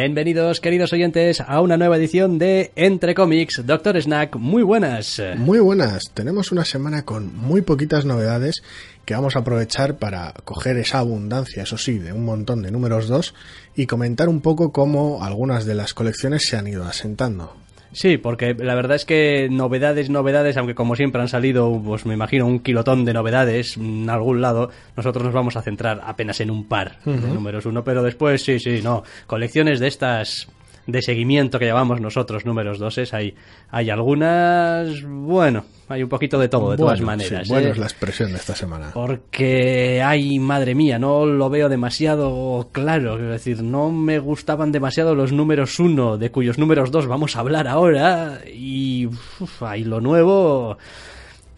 Bienvenidos, queridos oyentes, a una nueva edición de Entre Cómics. Doctor Snack, muy buenas. Muy buenas. Tenemos una semana con muy poquitas novedades que vamos a aprovechar para coger esa abundancia, eso sí, de un montón de números 2 y comentar un poco cómo algunas de las colecciones se han ido asentando. Sí, porque la verdad es que novedades, novedades, aunque como siempre han salido, pues me imagino un kilotón de novedades en algún lado, nosotros nos vamos a centrar apenas en un par de números uno, pero después sí, sí, no, colecciones de estas de seguimiento que llamamos nosotros números doses, hay, hay algunas, bueno, hay un poquito de todo, de todas maneras. Sí, bueno ¿eh? es la expresión de esta semana. Porque, ay, madre mía, no lo veo demasiado claro. Es decir, no me gustaban demasiado los números uno, de cuyos números dos vamos a hablar ahora. Y, uf, hay lo nuevo.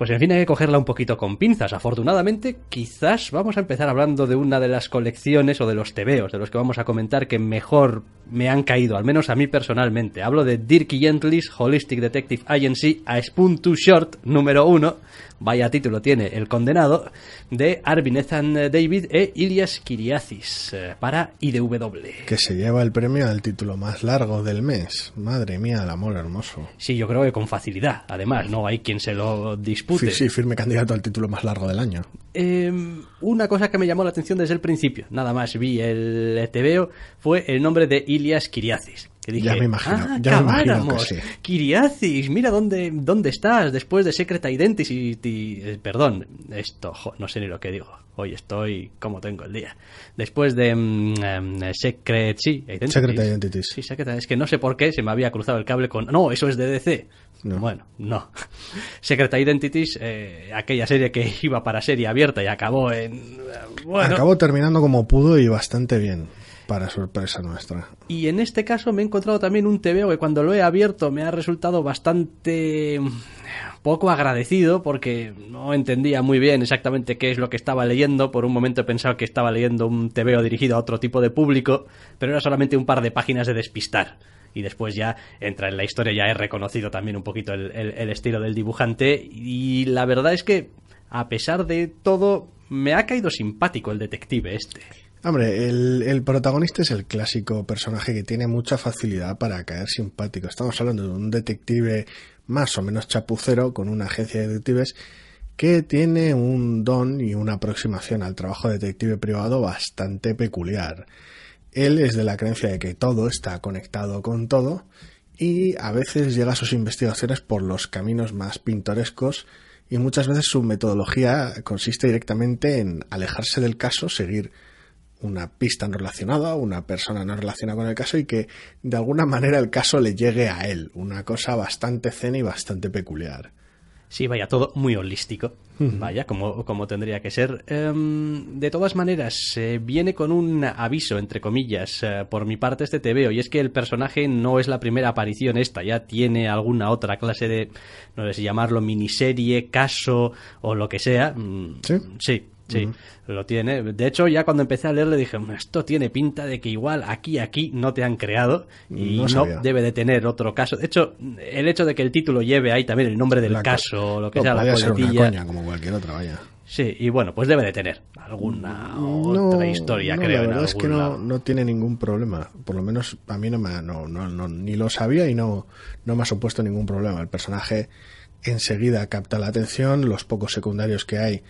Pues en fin, hay que cogerla un poquito con pinzas. Afortunadamente, quizás vamos a empezar hablando de una de las colecciones o de los tebeos de los que vamos a comentar que mejor me han caído, al menos a mí personalmente. Hablo de Dirk Gently's Holistic Detective Agency a Spoon Too Short número 1. Vaya título tiene El Condenado, de Arvin Ethan David e Ilias Kiriazis eh, para IDW. Que se lleva el premio al título más largo del mes. Madre mía, el amor hermoso. Sí, yo creo que con facilidad. Además, no hay quien se lo dispute. Sí, sí, firme candidato al título más largo del año. Eh, una cosa que me llamó la atención desde el principio, nada más vi el TVO, fue el nombre de Ilias Kiriazis. Dije, Ya me imagino, ah, ya me imagino que sí. Kiriazis, mira dónde, dónde estás después de Secret Identity. eh, perdón, esto, jo, no sé ni lo que digo. Hoy estoy como tengo el día. Después de mm, em, Secret, sí, Identities. Secret Identities. Sí, Secret, es que no sé por qué se me había cruzado el cable con. No, eso es de DC. No. Bueno, no. Secret Identities, eh, aquella serie que iba para serie abierta y acabó en. eh, Bueno, Acabó terminando como pudo y bastante bien, para sorpresa nuestra. Y en este caso me he encontrado también un TVO que cuando lo he abierto me ha resultado bastante mm, poco agradecido porque no entendía muy bien exactamente qué es lo que estaba leyendo. Por un momento he pensado que estaba leyendo un TVO dirigido a otro tipo de público, pero era solamente un par de páginas de despistar. Y después ya entra en la historia, ya he reconocido también un poquito el, el- el estilo del dibujante. Y la verdad es que, a pesar de todo, me ha caído simpático el detective este. Hombre, el, protagonista es el clásico personaje que tiene mucha facilidad para caer simpático. Estamos hablando de un detective más o menos chapucero con una agencia de detectives que tiene un don y una aproximación al trabajo de detective privado bastante peculiar. Él es de la creencia de que todo está conectado con todo y a veces llega a sus investigaciones por los caminos más pintorescos y muchas veces su metodología consiste directamente en alejarse del caso, seguir una pista no relacionada, una persona no relacionada con el caso y que de alguna manera el caso le llegue a él. Una cosa bastante zen y bastante peculiar. Sí, vaya, todo muy holístico. Vaya, como, como tendría que ser. Em, de todas maneras, eh, viene con un aviso, entre comillas, eh, por mi parte este te veo, y es que el personaje no es la primera aparición esta, ya tiene alguna otra clase de, no sé si llamarlo miniserie, caso o lo que sea. Mm, ¿Sí? Sí, lo tiene. De hecho, ya cuando empecé a leerle dije, "Mm, esto tiene pinta de que igual aquí, aquí no te han creado y No debe de tener otro caso. De hecho, el hecho de que el título lleve ahí también el nombre del La caso o lo que No, sea, la coletilla. coña como cualquier otra, vaya. Sí, y bueno, pues debe de tener alguna No, otra historia, no, creo. La en verdad es que no, no tiene ningún problema. Por lo menos a mí no me, no, no, no- ni lo sabía y no, no me ha supuesto ningún problema. El personaje enseguida capta la atención, los pocos secundarios que hay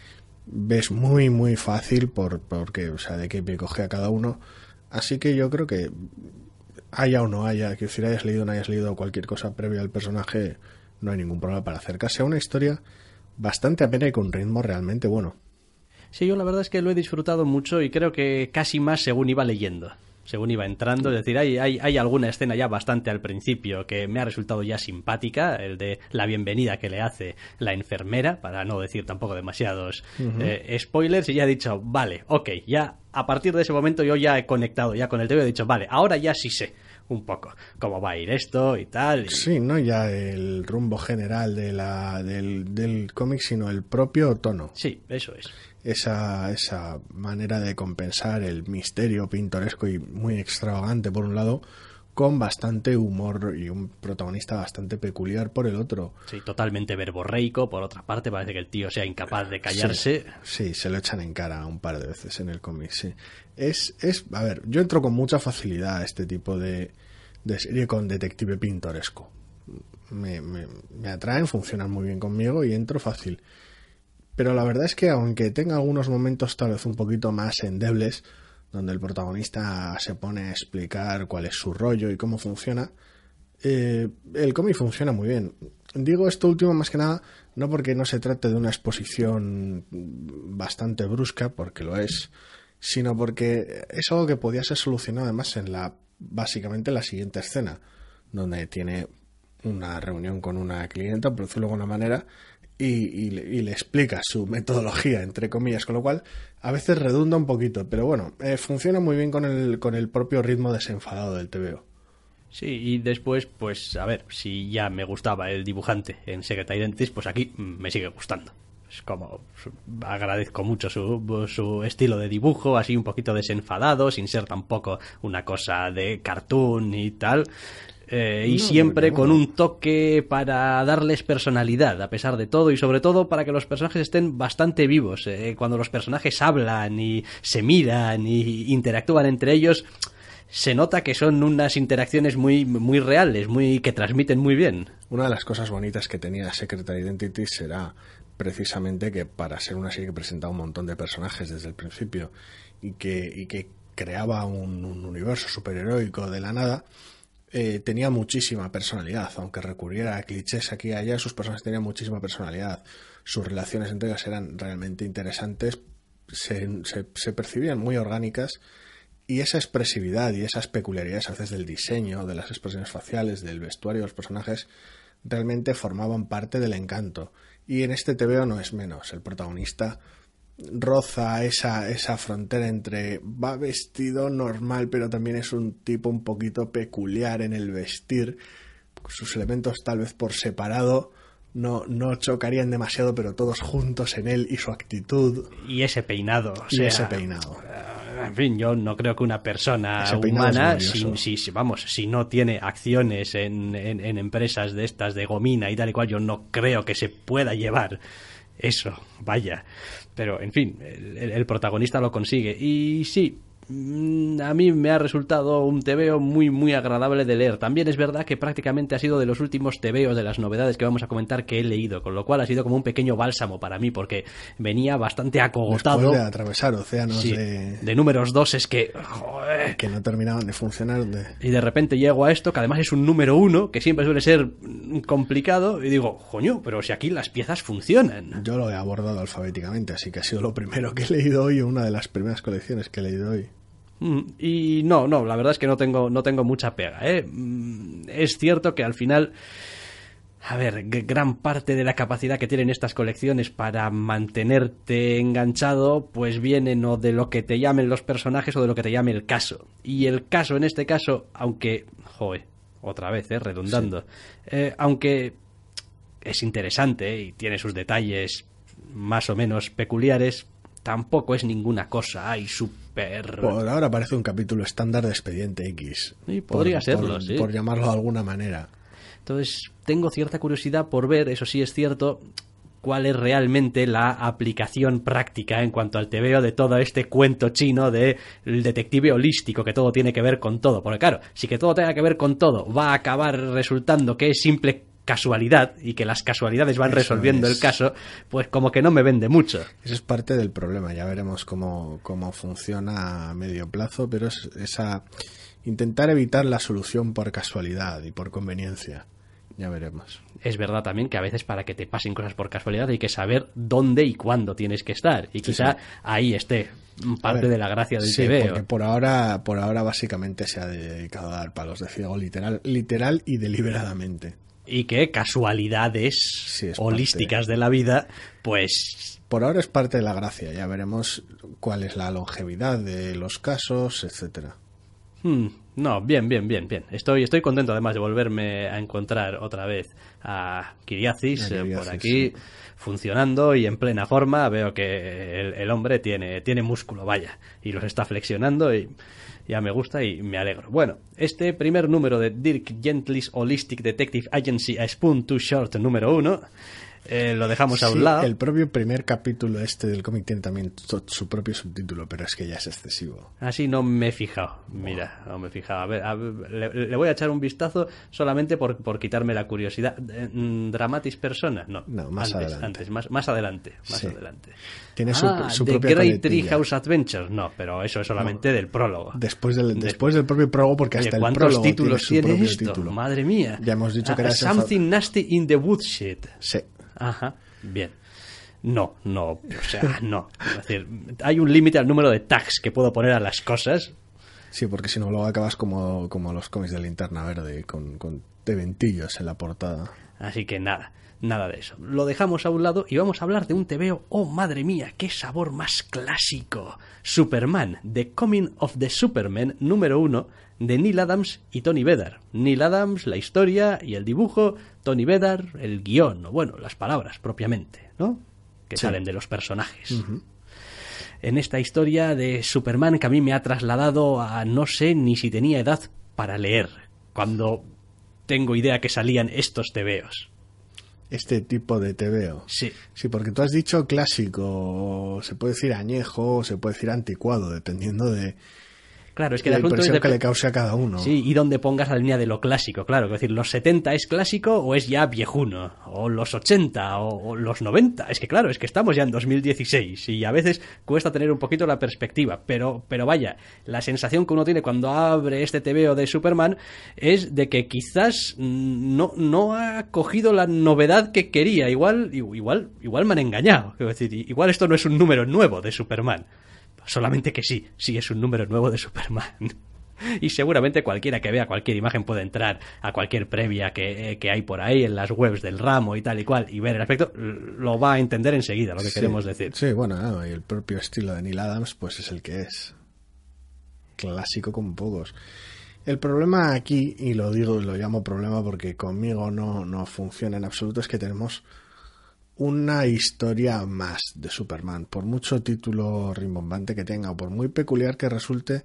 ves muy muy fácil por, porque, o sea, de qué pie coge a cada uno. Así que yo creo que haya o no haya, que si hayas leído o no hayas leído cualquier cosa previa al personaje, no hay ningún problema para acercarse a una historia bastante amena y con un ritmo realmente bueno. Sí, yo la verdad es que lo he disfrutado mucho y creo que casi más según iba leyendo. Según iba entrando. Es decir, hay, hay, hay alguna escena ya bastante al principio que me ha resultado ya simpática, el de la bienvenida que le hace la enfermera, para no decir tampoco demasiados eh, spoilers, y ya he dicho, vale, ok, ya a partir de ese momento yo ya he conectado ya con el TV, he dicho, vale, ahora ya sí sé un poco cómo va a ir esto y tal. Sí, no ya el rumbo general de la, del, del cómic, sino el propio tono. Sí, eso es. Esa, esa manera de compensar el misterio pintoresco y muy extravagante por un lado, con bastante humor y un protagonista bastante peculiar por el otro. Sí, totalmente verborreico, por otra parte, parece que el tío sea incapaz de callarse. Sí, sí, se lo echan en cara un par de veces en el cómic, sí. Es, es, a ver, yo entro con mucha facilidad a este tipo de, de serie con detective pintoresco. Me, me, me atraen, funcionan muy bien conmigo y entro fácil. Pero la verdad es que aunque tenga algunos momentos tal vez un poquito más endebles, donde el protagonista se pone a explicar cuál es su rollo y cómo funciona, eh, el cómic funciona muy bien. Digo esto último más que nada no porque no se trate de una exposición bastante brusca, porque lo es, sino porque es algo que podía ser solucionado además en la básicamente en la siguiente escena, donde tiene una reunión con una clienta, por decirlo de alguna manera, y, y, le explica su metodología, entre comillas, con lo cual a veces redunda un poquito, pero bueno, eh, funciona muy bien con el, con el propio ritmo desenfadado del TVO. Sí, y después, pues a ver, si ya me gustaba el dibujante en Secret Identities, pues aquí me sigue gustando. Es como agradezco mucho su, su estilo de dibujo, así un poquito desenfadado, sin ser tampoco una cosa de cartoon y tal. Eh, y no, siempre no, con un toque para darles personalidad, a pesar de todo, y sobre todo para que los personajes estén bastante vivos. Eh, cuando los personajes hablan y se miran y interactúan entre ellos, se nota que son unas interacciones muy, muy reales, muy que transmiten muy bien. Una de las cosas bonitas que tenía Secret Identity será precisamente que para ser una serie que presentaba un montón de personajes desde el principio y que, y que creaba un, un universo superheroico de la nada, eh, tenía muchísima personalidad, aunque recurriera a clichés aquí y allá, sus personajes tenían muchísima personalidad. Sus relaciones entre ellas eran realmente interesantes, se, percibían muy orgánicas y esa expresividad y esas peculiaridades a veces del diseño, de las expresiones faciales, del vestuario de los personajes, realmente formaban parte del encanto. Y en este TVO no es menos. El protagonista roza esa, esa frontera entre va vestido normal, pero también es un tipo un poquito peculiar en el vestir. Sus elementos tal vez por separado no, no chocarían demasiado, pero todos juntos en él y su actitud. Y ese peinado. O y ese peinado. En fin, yo no creo que una persona humana, si, si, si, vamos, si no tiene acciones en, en, en empresas de estas de gomina y tal y cual, yo no creo que se pueda llevar eso, vaya. Pero, en fin, el, el, protagonista lo consigue. Y sí, a mí me ha resultado un tebeo muy, muy agradable de leer. También es verdad que prácticamente ha sido de los últimos tebeos de las novedades que vamos a comentar que he leído, con lo cual ha sido como un pequeño bálsamo para mí, porque venía bastante acogotado. Después de atravesar océanos sí, de... de... números dos, es que. Joder. Que no terminaban de funcionar. De... Y de repente llego a esto, que además es un número uno, que siempre suele ser complicado, y digo, coño, pero si aquí las piezas funcionan. Yo lo he abordado alfabéticamente, así que ha sido lo primero que he leído hoy, una de las primeras colecciones que he leído hoy. Mm, Y no, no, la verdad es que no tengo, no tengo mucha pega. ¿eh? Mm, Es cierto que al final, a ver, gran parte de la capacidad que tienen estas colecciones para mantenerte enganchado, pues viene o de lo que te llamen los personajes o de lo que te llame el caso. Y el caso en este caso, aunque, joder, otra vez, ¿eh? redundando, sí. eh, aunque es interesante y tiene sus detalles más o menos peculiares, tampoco es ninguna cosa, hay super... Por ahora parece un capítulo estándar de Expediente X. Sí, podría por, serlo, por, sí. Por llamarlo de alguna manera. Entonces, tengo cierta curiosidad por ver, eso sí es cierto, cuál es realmente la aplicación práctica en cuanto al tebeo de todo este cuento chino del de detective holístico, que todo tiene que ver con todo. Porque claro, si que todo tenga que ver con todo va a acabar resultando que es simple casualidad y que las casualidades van Eso resolviendo es. el caso, pues como que no me vende mucho. Eso es parte del problema, ya veremos cómo, cómo funciona a medio plazo, pero es esa intentar evitar la solución por casualidad y por conveniencia. Ya veremos. Es verdad también que a veces para que te pasen cosas por casualidad hay que saber dónde y cuándo tienes que estar. Y quizá sí, sí. ahí esté parte ver, de la gracia del sí, TVO. Porque por ahora, por ahora básicamente se ha dedicado a dar palos de ciego literal, literal y deliberadamente y que casualidades sí, holísticas parte. de la vida, pues... Por ahora es parte de la gracia, ya veremos cuál es la longevidad de los casos, etcétera. Hmm, No, bien, bien, bien, bien. Estoy, estoy contento además de volverme a encontrar otra vez a Kiriazis, eh, Kiriazis, por aquí, funcionando y en plena forma. Veo que el, hombre tiene, tiene músculo, vaya, y los está flexionando y ya me gusta y me alegro. Bueno, este primer número de Dirk Gently's Holistic Detective Agency A Spoon Too Short número uno, eh, lo dejamos a Sí, un lado. El propio primer capítulo este del cómic tiene también su propio subtítulo, pero es que ya es excesivo. Así no me he fijado. Mira, no me he fijado. A ver, a ver, le, le voy a echar un vistazo solamente por, por quitarme la curiosidad. Eh, mm, ¿Dramatis persona? No. No, más antes, adelante. Antes, más, más adelante. Más Sí. adelante. Tiene su, ah, su The propia Great coletilla. Treehouse Adventures. No, pero eso es solamente del prólogo. Después del, después del propio prólogo, porque hasta el ¿cuántos prólogo títulos tiene su tiene propio esto? título. Madre mía. Ya hemos dicho que Ah, era ese Something Nasty in the Woodshed. Sí. Ajá, bien. No, no, o sea, no. Es decir, hay un límite al número de tags que puedo poner a las cosas Sí, porque si no, luego acabas como, como los cómics de linterna verde, con, con teventillos en la portada. Así que nada, nada de eso. Lo dejamos a un lado y vamos a hablar de un TVO. Oh, madre mía, qué sabor más clásico. Superman, The Coming of the Superman número uno de Neil Adams y Tony Vedar. Neil Adams, la historia y el dibujo, Tony Vedar, el guion, o bueno, las palabras propiamente, ¿no? Que Sí. salen de los personajes. En esta historia de Superman que a mí me ha trasladado a no sé ni si tenía edad para leer, cuando tengo idea que salían estos TVOs. Este tipo de TVO. Sí. Sí, porque tú has dicho clásico, o se puede decir añejo, o se puede decir anticuado, dependiendo de Claro, es que la el es impresión de- que le cause a cada uno. Sí, y dónde pongas la línea de lo clásico, claro. Es decir, ¿los 70 es clásico o es ya viejuno? ¿O los 80 o, o los 90? Es que claro, es que estamos ya en 2016 y a veces cuesta tener un poquito la perspectiva. Pero, pero vaya, la sensación que uno tiene cuando abre este TVO de Superman es de que quizás no, no ha cogido la novedad que quería. Igual, igual, igual me han engañado. Es decir, igual esto no es un número nuevo de Superman. Solamente que sí, sí es un número nuevo de Superman. Y seguramente cualquiera que vea cualquier imagen puede entrar a cualquier previa que, que hay por ahí en las webs del ramo y tal y cual y ver el aspecto, lo va a entender enseguida lo que Sí. queremos decir. Sí, bueno, ah, y el propio estilo de Neil Adams, pues es el que es. Clásico como pocos. El problema aquí, y lo digo y lo llamo problema porque conmigo no, no funciona en absoluto, es que tenemos una historia más de Superman. Por mucho título rimbombante que tenga, o por muy peculiar que resulte,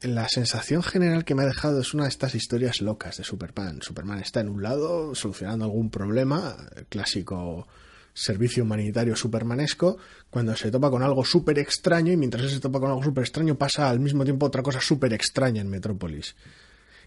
la sensación general que me ha dejado es una de estas historias locas de Superman. Superman está en un lado solucionando algún problema, clásico servicio humanitario supermanesco, cuando se topa con algo súper extraño y mientras se topa con algo súper extraño pasa al mismo tiempo otra cosa súper extraña en Metrópolis.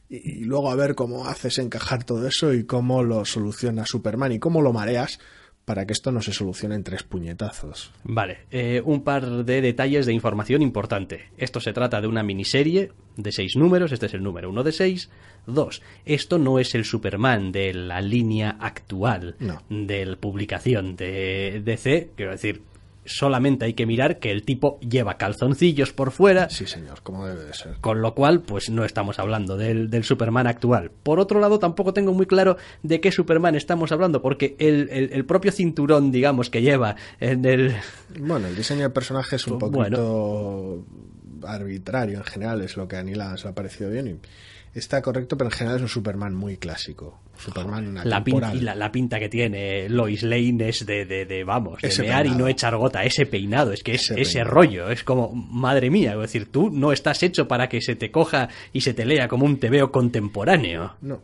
Y, y luego a ver cómo haces encajar todo eso y cómo lo soluciona Superman y cómo lo mareas para que esto no se solucione en tres puñetazos. Vale, eh, un par de detalles de información importante. Esto se trata de una miniserie de seis números, este es el número uno de seis. Dos, esto no es el Superman de la línea actual No. de la publicación de DC, quiero decir, solamente hay que mirar que el tipo lleva calzoncillos por fuera, Sí, señor, como debe de ser. con lo cual, pues no estamos hablando del, del Superman actual. Por otro lado, tampoco tengo muy claro de qué Superman estamos hablando, porque el, el- el propio cinturón, digamos, que lleva en el... Bueno, el diseño del personaje es un poquito arbitrario en general, es lo que a Neil Adams le ha parecido bien. Y está correcto, pero en general es un Superman muy clásico. Superman La, pin- atemporal. y la, la pinta que tiene Lois Lane es de, de, de, vamos, de Ese mear y no echar gota, ese peinado, es que es Ese rollo, es como, madre mía, es decir, tú no estás hecho para que se te coja y se te lea como un tebeo contemporáneo. No,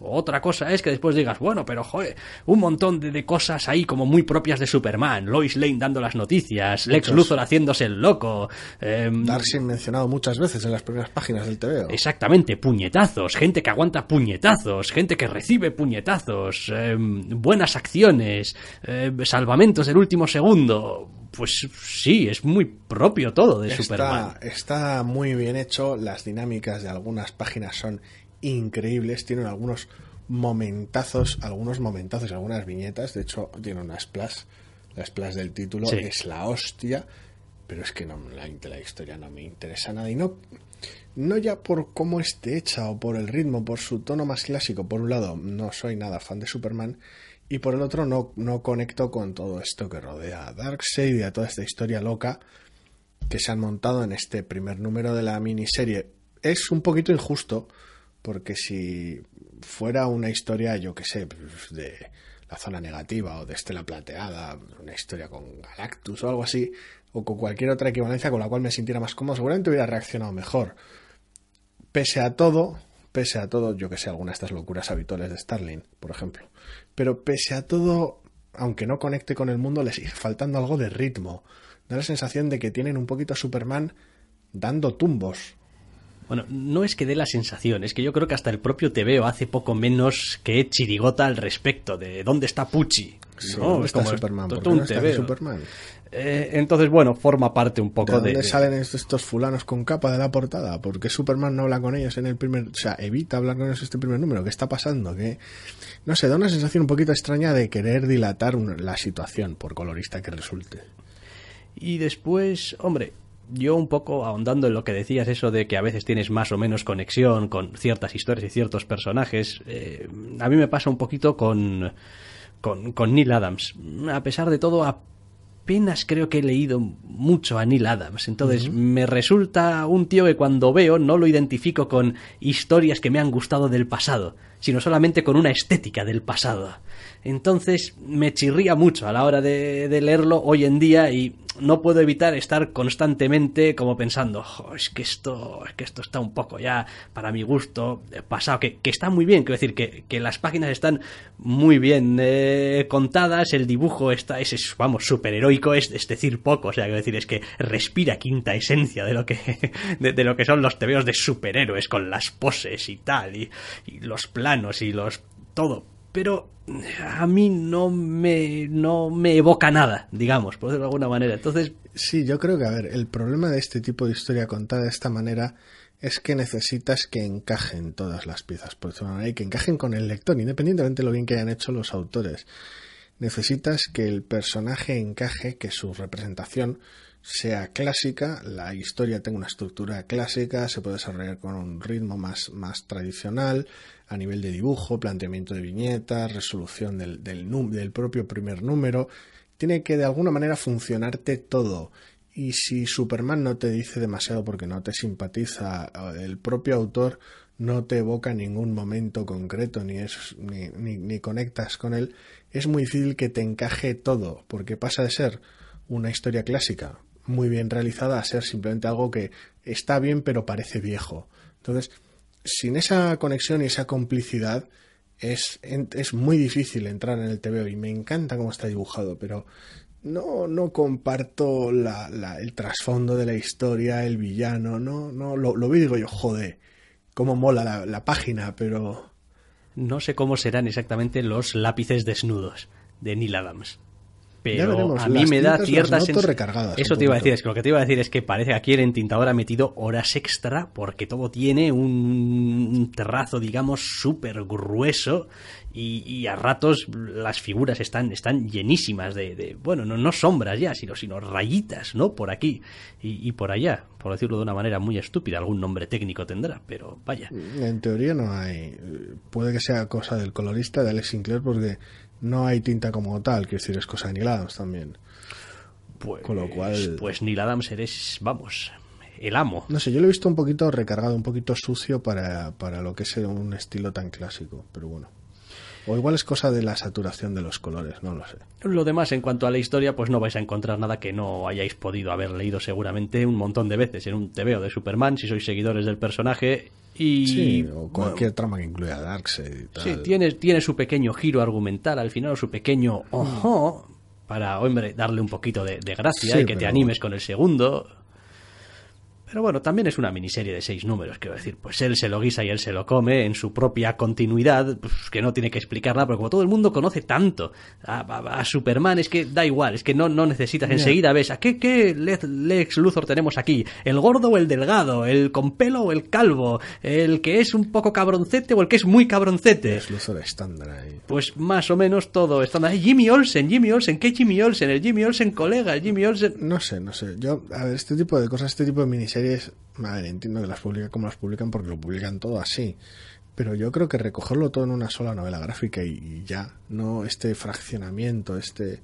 Otra cosa es que después digas, bueno, pero joder, un montón de, de cosas ahí como muy propias de Superman, Lois Lane dando las noticias, Lex Muchos. Luthor haciéndose el loco, em, Darcy mencionado muchas veces en las primeras páginas del TVO. Exactamente, puñetazos, gente que aguanta puñetazos, gente que recibe puñetazos, em, buenas acciones, em, salvamentos del último segundo. Pues sí, es muy propio todo de Superman. Está, está muy bien hecho, las dinámicas de algunas páginas son increíbles, tienen algunos momentazos, algunos momentazos, algunas viñetas, de hecho tiene una splash, la splash del título Sí. es la hostia, pero es que no, la, la historia no me interesa nada y no, no ya por cómo esté hecha o por el ritmo, por su tono más clásico, por un lado no soy nada fan de Superman y por el otro no, no conecto con todo esto que rodea a Darkseid y a toda esta historia loca que se han montado en este primer número de la miniserie es un poquito injusto, porque si fuera una historia, yo que sé, de la zona negativa o de Estela Plateada, una historia con Galactus o algo así, o con cualquier otra equivalencia con la cual me sintiera más cómodo, seguramente hubiera reaccionado mejor. Pese a todo, pese a todo, yo que sé, alguna de estas locuras habituales de Starling, por ejemplo. Pero pese a todo, aunque no conecte con el mundo, le sigue faltando algo de ritmo. Da la sensación de que tienen un poquito a Superman dando tumbos. Bueno, no es que dé la sensación, es que yo creo que hasta el propio TVO hace poco menos que chirigota al respecto de dónde está Pucci. ¿Dónde está Superman? ¿Por qué no está Superman? Eh, entonces, bueno, forma parte un poco de... ¿De dónde salen estos fulanos con capa de la portada? ¿Por qué Superman no habla con ellos en el primer... O sea, evita hablar con ellos en este primer número. ¿Qué está pasando? que No sé, da una sensación un poquito extraña de querer dilatar la situación, por colorista que resulte. Y después, hombre, yo un poco ahondando en lo que decías, eso de que a veces tienes más o menos conexión con ciertas historias y ciertos personajes, eh, a mí me pasa un poquito con, con, con Neil Adams. A pesar de todo, apenas creo que he leído mucho a Neil Adams. Entonces me resulta un tío que cuando veo no lo identifico con historias que me han gustado del pasado, sino solamente con una estética del pasado. Entonces me chirría mucho a la hora de, leerlo hoy en día y no puedo evitar estar constantemente como pensando, es que esto, es que esto está un poco ya para mi gusto pasado, que, está muy bien, quiero decir que, que, las páginas están muy bien eh, contadas, el dibujo está, es, vamos, superheroico, es, es decir poco, o sea, quiero decir, es que respira quinta esencia de lo que, de, lo que son los tebeos de superhéroes con las poses y tal, y, y los planos y los todo, pero a mí no me, no me evoca nada, digamos, por decirlo de alguna manera. Entonces. Sí, yo creo que, a ver, el problema de este tipo de historia contada de esta manera es que necesitas que encajen todas las piezas, por decirlo de manera, y que encajen con el lector, independientemente de lo bien que hayan hecho los autores. Necesitas que el personaje encaje, que su representación sea clásica, la historia tenga una estructura clásica, se puede desarrollar con un ritmo más, más tradicional, a nivel de dibujo, planteamiento de viñetas, resolución del, del, del propio primer número. Tiene que de alguna manera funcionarte todo. Y si Superman no te dice demasiado porque no te simpatiza, el propio autor no te evoca ningún momento concreto ni, es, ni, ni, ni, conectas con él, es muy difícil que te encaje todo, porque pasa de ser una historia clásica muy bien realizada a ser simplemente algo que está bien pero parece viejo. Entonces, sin esa conexión y esa complicidad es, es muy difícil entrar en el TVO y me encanta cómo está dibujado, pero no, no comparto la, el trasfondo de la historia, el villano, no, no, lo, lo digo yo, joder, cómo mola la, la página, pero... No sé cómo serán exactamente los lápices desnudos de Neil Adams pero a mí me da ciertas Eso te iba a decir, es que lo que te iba a decir es que parece que aquí el entintador ha metido horas extra porque todo tiene un terrazo, digamos, súper grueso y, a ratos las figuras están, están llenísimas de, bueno, no, no sombras ya, sino, sino rayitas, ¿no? Por aquí y, y, por allá, por decirlo de una manera muy estúpida, algún nombre técnico tendrá, pero vaya. En teoría no hay, puede que sea cosa del colorista de Alex Sinclair porque no hay tinta como tal, que decir, es cosa de Neil Adams también. Pues, Con lo cual... Pues Neil Adams eres, vamos, el amo. No sé, yo lo he visto un poquito recargado, un poquito sucio para, para lo que es un estilo tan clásico, pero bueno. O igual es cosa de la saturación de los colores, no lo sé. Lo demás, en cuanto a la historia, pues no vais a encontrar nada que no hayáis podido haber leído seguramente un montón de veces en un TVO de Superman, si sois seguidores del personaje. Y, sí, o cualquier trama que incluya Darkseid y tal. Sí, tiene, tiene su pequeño giro argumental al final, o su pequeño ojo, para, hombre, darle un poquito de, gracia y que te animes con el segundo. Pero bueno, también es una miniserie de seis números, quiero decir, pues él se lo guisa y él se lo come en su propia continuidad, pues que no tiene que explicarla, porque como todo el mundo conoce tanto a, Superman, es que da igual, es que no, no necesitas, enseguida ves, ¿a qué, qué Lex Luthor tenemos aquí? ¿El gordo o el delgado? ¿El con pelo o el calvo? ¿El que es un poco cabroncete o el que es muy cabroncete? Es Luthor estándar ahí. Pues más o menos todo estándar. Jimmy Olsen, Jimmy Olsen, ¿qué Jimmy Olsen? El Jimmy Olsen colega, el Jimmy Olsen... No sé, no sé, yo, a ver, este tipo de cosas, este tipo de miniseries series, madre, entiendo que las publican como las publican porque lo publican todo así. Pero yo creo que recogerlo todo en una sola novela gráfica y, ya, no este fraccionamiento, este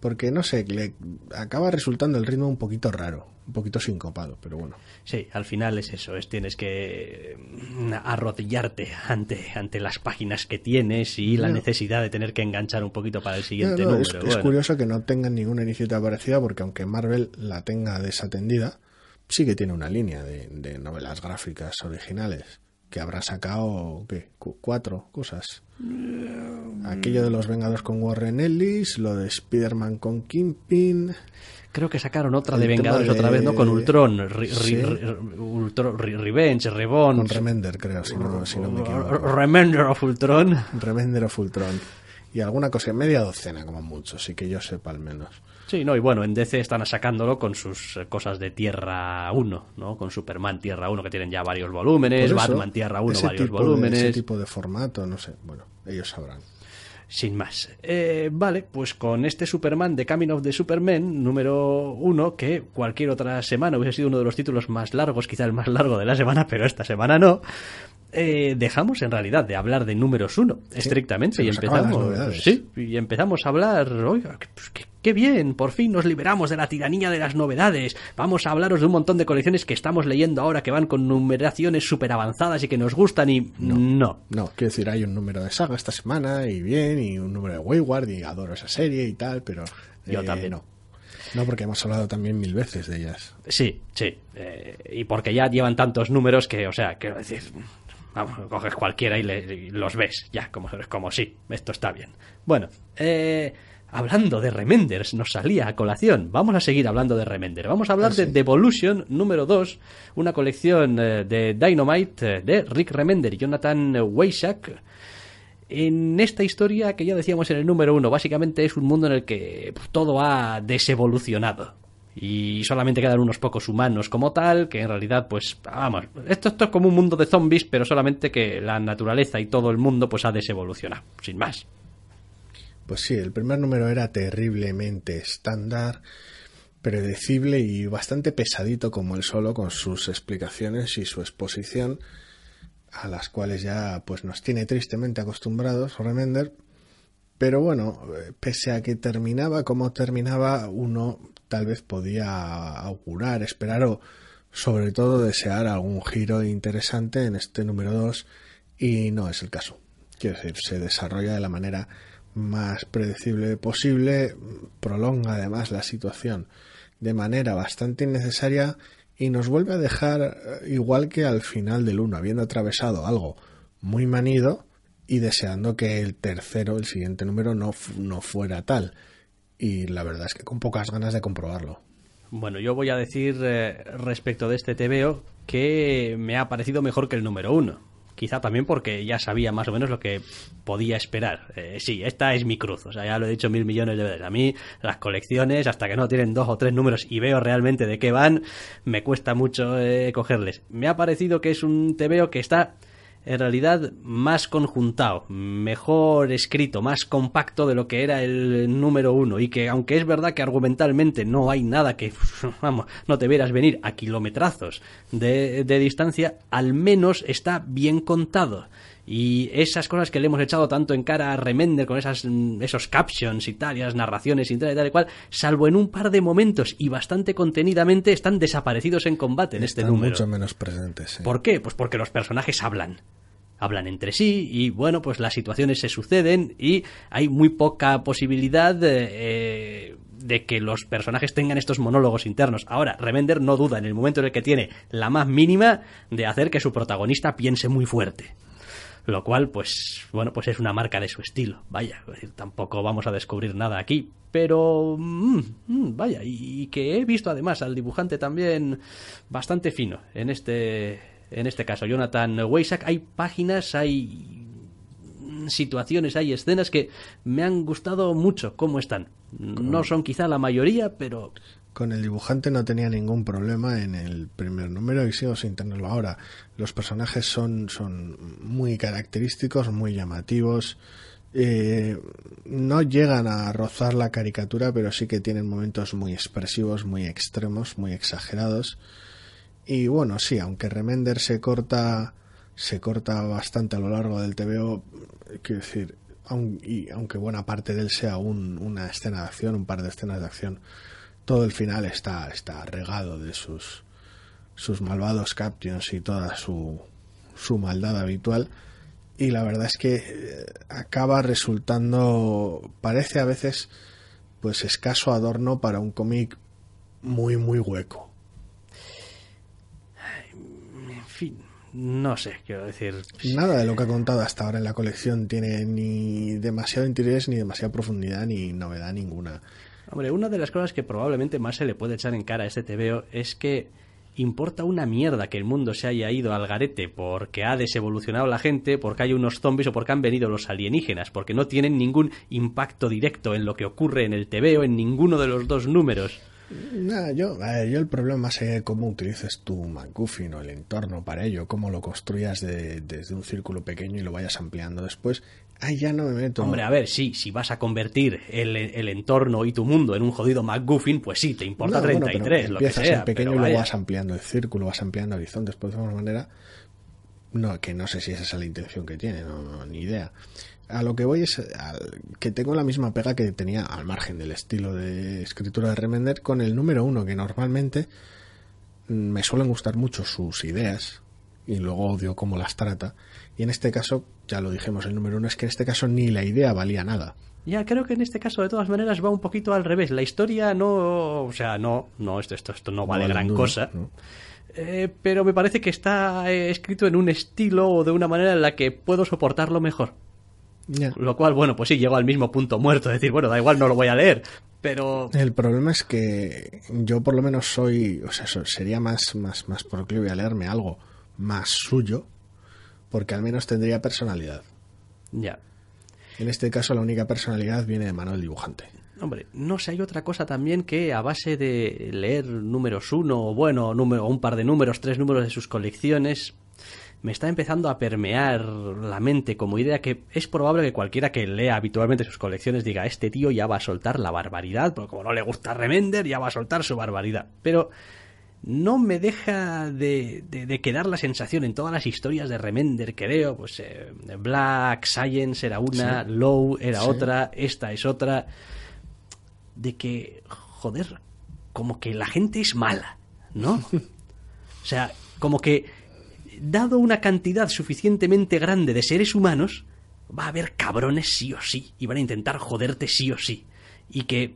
porque no sé, le acaba resultando el ritmo un poquito raro, un poquito sincopado, pero bueno. Sí, al final es eso, es tienes que mm, arrodillarte ante, ante las páginas que tienes y la necesidad de tener que enganchar un poquito para el siguiente número. Es, es, curioso que no tengan ninguna iniciativa parecida porque aunque Marvel la tenga desatendida, sí que tiene una línea de, de novelas gráficas originales que habrá sacado, ¿qué? Cuatro cosas. Aquello de los Vengadores con Warren Ellis, lo de Spider-Man con Kingpin. Creo que sacaron otra de Vengadores otra vez, ¿no? Con Ultron, Revenge, Reborn. Con Remender, creo, si no, si no me equivoco. Remender of Ultron. Remender of Ultron. Y alguna cosa, media docena como mucho, sí que yo sepa al menos. Sí, no, y bueno, en DC están sacándolo con sus eh, cosas de Tierra 1, ¿no? Con Superman Tierra 1, que tienen ya varios volúmenes, Batman Tierra 1, varios volúmenes. ese tipo de formato, no sé, bueno, ellos sabrán. Sin más. Eh, vale, pues con este Superman de Coming of the Superman número 1, que cualquier otra semana hubiese sido uno de los títulos más largos, quizá el más largo de la semana, pero esta semana no, eh, dejamos en realidad de hablar de números uno, estrictamente, y empezamos, sí, y empezamos a hablar, oiga, pues, qué, bien, por fin nos liberamos de la tiranía de las novedades, vamos a hablaros de un montón de colecciones que estamos leyendo ahora que van con numeraciones súper avanzadas y que nos gustan y no. No, no quiero decir, hay un número de saga esta semana y bien, y un número de Wayward y adoro esa serie y tal, pero... Yo eh, también. No. No, porque hemos hablado también mil veces de ellas. Sí, sí. Eh, y porque ya llevan tantos números que, o sea, quiero decir, Vamos, coges cualquiera y, los ves, ya, como, como sí, esto está bien. Bueno, eh, hablando de Remenders, nos salía a colación. Vamos a seguir hablando de Remender. Vamos a hablar ah, de Devolution número 2, una colección eh, de Dynamite eh, de Rick Remender y Jonathan Weishak. En esta historia que ya decíamos en el número 1, básicamente es un mundo en el que todo ha desevolucionado y solamente quedan unos pocos humanos como tal, que en realidad, pues, vamos, esto, es como un mundo de zombies, pero solamente que la naturaleza y todo el mundo, pues, ha desevolucionado, sin más. Pues sí, el primer número era terriblemente estándar, predecible y bastante pesadito como el solo, con sus explicaciones y su exposición, a las cuales ya, pues, nos tiene tristemente acostumbrados Remender, pero bueno, pese a que terminaba como terminaba, uno tal vez podía augurar, esperar o sobre todo desear algún giro interesante en este número 2 y no es el caso. Quiero decir, se desarrolla de la manera más predecible posible, prolonga además la situación de manera bastante innecesaria y nos vuelve a dejar eh, igual que al final del 1, habiendo atravesado algo muy manido y deseando que el tercero, el siguiente número, no, no fuera tal y la verdad es que con pocas ganas de comprobarlo. Bueno, yo voy a decir eh, respecto de este TVO que me ha parecido mejor que el número uno. Quizá también porque ya sabía más o menos lo que podía esperar. Eh, sí, esta es mi cruz, o sea, ya lo he dicho mil millones de veces. A mí las colecciones, hasta que no tienen dos o tres números y veo realmente de qué van, me cuesta mucho eh, cogerles. Me ha parecido que es un TVO que está en realidad más conjuntado, mejor escrito, más compacto de lo que era el número uno y que aunque es verdad que argumentalmente no hay nada que, vamos, no te vieras venir a kilometrazos de, distancia, al menos está bien contado. Y esas cosas que le hemos echado tanto en cara a Remender con esas, esos captions y tal, y las narraciones y tal y tal y cual, salvo en un par de momentos y bastante contenidamente, están desaparecidos en combate en este número. mucho menos presentes. ¿Por qué? Pues porque los personajes hablan hablan entre sí y bueno, pues las situaciones se suceden y hay muy poca posibilidad de, eh, de que los personajes tengan estos monólogos internos. Ahora, Remender no duda en el momento en el que tiene la más mínima de hacer que su protagonista piense muy fuerte. Lo cual, pues, bueno, pues es una marca de su estilo. Vaya, tampoco vamos a descubrir nada aquí. Pero, mm, mm, vaya, y que he visto además al dibujante también bastante fino en este, en este caso Jonathan Weisak, hay páginas, hay situaciones, hay escenas que me han gustado mucho cómo están. No son quizá la mayoría, pero... Con el dibujante no tenía ningún problema en el primer número y sigo sin tenerlo ahora. Los personajes son, son muy característicos, muy llamativos. Eh, no llegan a rozar la caricatura, pero sí que tienen momentos muy expresivos, muy extremos, muy exagerados. Y bueno, sí, aunque Remender se corta, se corta bastante a lo largo del TVO, quiero decir, y aunque buena parte de él sea una escena de acción, un par de escenas de acción, todo el final está, está regado de sus, sus malvados captions y toda su, su maldad habitual. Y la verdad es que eh, acaba resultando, parece a veces, pues escaso adorno para un cómic muy, muy hueco. En fin, no sé, quiero decir. Nada de lo que ha contado hasta ahora en la colección tiene ni demasiado interés, ni demasiada profundidad, ni novedad ninguna. Hombre, una de las cosas que probablemente más se le puede echar en cara a este TVO es que importa una mierda que el mundo se haya ido al garete porque ha desevolucionado la gente, porque hay unos zombies o porque han venido los alienígenas, porque no tienen ningún impacto directo en lo que ocurre en el TVO en ninguno de los dos números. Nada, yo, yo el problema es cómo utilices tu MacGuffin o el entorno para ello, cómo lo construyas desde un círculo pequeño y lo vayas ampliando después. Ahí ya no me meto. Hombre, a ver, sí, si vas a convertir el, entorno y tu mundo en un jodido MacGuffin, pues sí, te importa 33, lo que sea. En pequeño y lo vas ampliando el círculo, vas ampliando horizontes, pues de alguna manera. No, que no sé si esa es la intención que tiene, no ni idea a lo que voy es que tengo la misma pega que tenía al margen del estilo de escritura de Remender con el número uno, que normalmente me suelen gustar mucho sus ideas y luego odio cómo las trata. Y en este caso, ya lo dijimos, el número uno es que en este caso ni la idea valía nada. Ya, creo que en este caso de todas maneras va un poquito al revés. La historia no, o sea, no, no, esto, esto, esto no vale, gran cosa. Eh, pero me parece que está eh, escrito en un estilo o de una manera en la que puedo soportarlo mejor. Lo cual, bueno, pues sí, llego al mismo punto muerto, decir, bueno, da igual, no lo voy a leer, pero... El problema es que yo por lo menos soy, o sea, sería más, más, más proclive a leerme algo más suyo, porque al menos tendría personalidad. Ya. En este caso la única personalidad viene de mano del dibujante. Hombre, no sé, hay otra cosa también que a base de leer números uno, o bueno, número, un par de números, tres números de sus colecciones, me está empezando a permear la mente como idea que es probable que cualquiera que lea habitualmente sus colecciones diga, este tío ya va a soltar la barbaridad, porque como no le gusta Remender, ya va a soltar su barbaridad. Pero no me deja de, quedar la sensación en todas las historias de Remender que veo, pues eh, Black, Science era una, Low era otra, esta es otra, de que, joder, como que la gente es mala, ¿no? O sea, como que dado una cantidad suficientemente grande de seres humanos, va a haber cabrones sí o sí, y van a intentar joderte sí o sí. Y que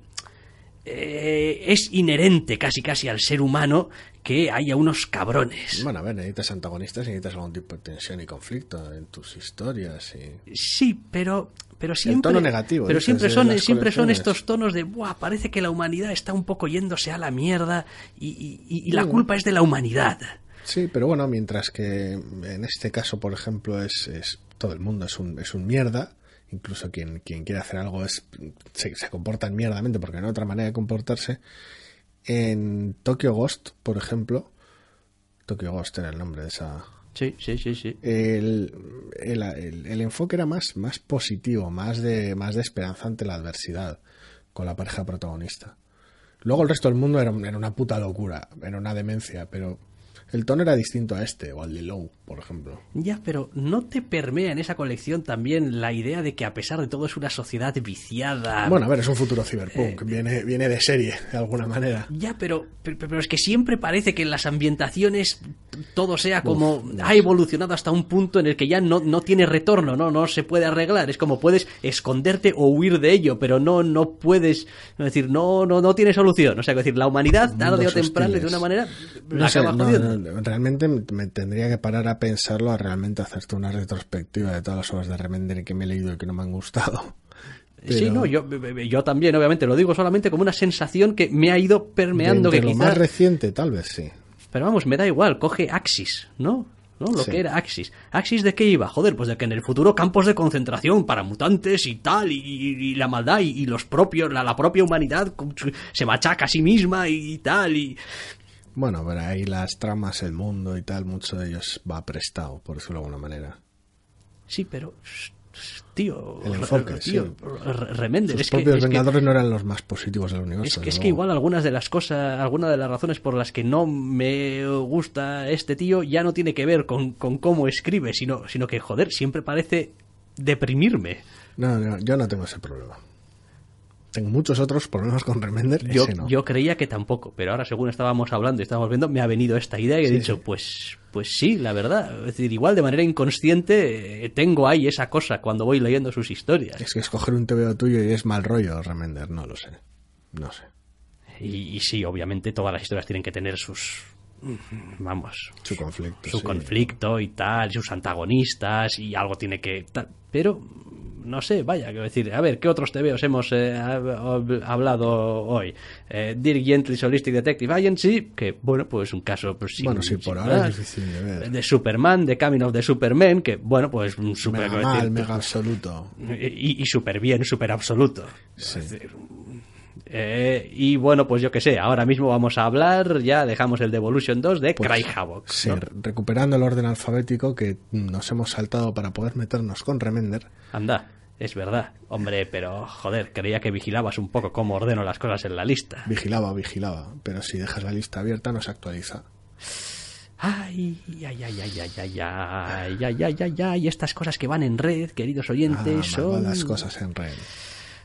eh, es inherente casi casi al ser humano que haya unos cabrones. Bueno, a ver, necesitas antagonistas y necesitas algún tipo de tensión y conflicto en tus historias. Y... Sí, pero pero siempre tono negativo, pero siempre son siempre son estos tonos de Buah, parece que la humanidad está un poco yéndose a la mierda y, y la culpa es de la humanidad Sí, pero bueno, mientras que en este caso, por ejemplo, es, es todo el mundo es un, es un mierda, incluso quien, quien quiere hacer algo es se, se comporta mierdamente porque no hay otra manera de comportarse. En Tokyo Ghost, por ejemplo, Tokyo Ghost era el nombre de esa. Sí, sí, sí, sí. El, el, el, enfoque era más, más positivo, más de, más de esperanza ante la adversidad con la pareja protagonista. Luego el resto del mundo era, era una puta locura, era una demencia, pero el tono era distinto a este, o al de Low, por ejemplo. Ya, pero ¿no te permea en esa colección también la idea de que a pesar de todo es una sociedad viciada? Bueno, a ver, es un futuro cyberpunk, eh, viene, viene de serie, de alguna manera. Ya, pero, pero, es que siempre parece que en las ambientaciones todo sea como... ha evolucionado hasta un punto en el que ya no, no tiene retorno, ¿no? No se puede arreglar. Es como puedes esconderte o huir de ello, pero no, no puedes... Es decir, no, no, no tiene solución. O sea, es decir, la humanidad, tarde o temprano, de una manera, la acaba jodiendo realmente me tendría que parar a pensarlo, a realmente hacerte una retrospectiva de todas las obras de Remender que me he leído y que no me han gustado. Sí, no, yo, yo también, obviamente, lo digo solamente como una sensación que me ha ido permeando. que lo más reciente, tal vez sí. Pero vamos, me da igual, coge Axis, ¿no? ¿no? Lo que era Axis. ¿Axis de qué iba? Joder, pues de que en el futuro campos de concentración para mutantes y tal, y, la maldad y, los propios, la, la, propia humanidad se machaca a sí misma y tal, y bueno, pero ahí las tramas, el mundo y tal, mucho de ellos va prestado, por decirlo de alguna manera. Sí, pero tío, el enfoque, tío, Remender. Los propios Vengadores no eran los más positivos del universo. Es que, es que igual algunas de las cosas, algunas de las razones por las que no me gusta este tío ya no tiene que ver con, con cómo escribe, sino, sino que, joder, siempre parece deprimirme. No, no, yo no tengo ese problema. Tengo muchos otros problemas con Remender. Yo, no. yo creía que tampoco, pero ahora según estábamos hablando y estábamos viendo, me ha venido esta idea y he Sí, dicho, sí. pues, pues sí, la verdad. Es decir, igual de manera inconsciente eh, tengo ahí esa cosa cuando voy leyendo sus historias. Es que escoger un TVO tuyo y es mal rollo, Remender, no lo sé. No sé. Y, y sí, obviamente todas las historias tienen que tener sus, vamos, Su conflicto. su sí. conflicto y tal, sus antagonistas y algo tiene que tal. Pero no sé, vaya, quiero decir, a ver, ¿qué otros TVOs hemos eh, hab- hablado hoy? Eh, Dirk Gently's Holistic Detective Agency, que bueno, pues un caso pues, Bueno, sí, por ahora es difícil de ver. De Superman, de Camino of the Superman, que bueno, pues un super Mega mal, decir, mega absoluto. y, y súper bien, súper absoluto. Sí. Es decir, eh, y bueno, pues yo que sé, ahora mismo vamos a hablar, ya dejamos el Devolution 2 de Pues, Cry Havoc. Sí, recuperando el orden alfabético que nos hemos saltado para poder meternos con Remender. Anda, es verdad. Hombre, pero joder, creía que vigilabas un poco cómo ordeno las cosas en la lista. Vigilaba, vigilaba. Pero si dejas la lista abierta no se actualiza. Ay, ay, ay, ay, ay, ay, ay, ay, ay, ay, ay, estas cosas que van en red, queridos oyentes, Ah, son... malvadas cosas en red.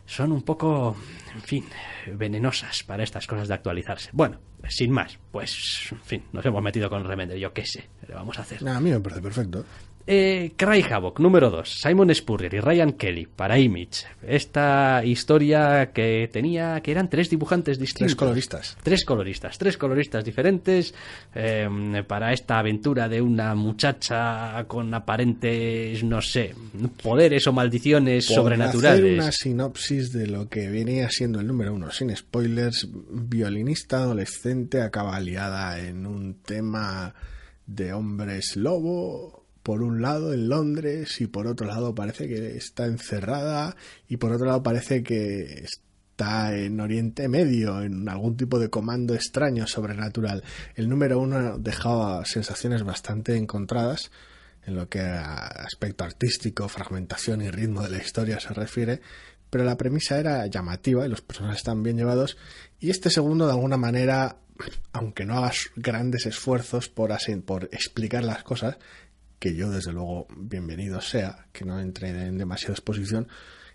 Son un poco, en fin, venenosas para estas cosas de actualizarse. Bueno, sin más, pues, en fin, nos hemos metido con Remender, yo qué sé, ¿qué le vamos a hacer? A mí me parece perfecto. Eh, Cry Havoc, número 2, Simon Spurrier y Ryan Kelly, para Image. Esta historia que tenía, que eran tres dibujantes distintos. Tres coloristas. Tres coloristas, tres coloristas diferentes eh, para esta aventura de una muchacha con aparentes, no sé, poderes o maldiciones Por sobrenaturales. hacer una sinopsis de lo que venía siendo el número uno, sin spoilers, violinista adolescente acaba liada en un tema de hombres lobo, por un lado en Londres y por otro lado parece que está encerrada y por otro lado parece que está en Oriente Medio, en algún tipo de comando extraño, sobrenatural. El número uno dejaba sensaciones bastante encontradas en lo que a aspecto artístico, fragmentación y ritmo de la historia se refiere, pero la premisa era llamativa y los personajes están bien llevados y este segundo de alguna manera, aunque no hagas grandes esfuerzos por, por explicar las cosas, que yo desde luego bienvenido sea, que no entre en demasiada exposición,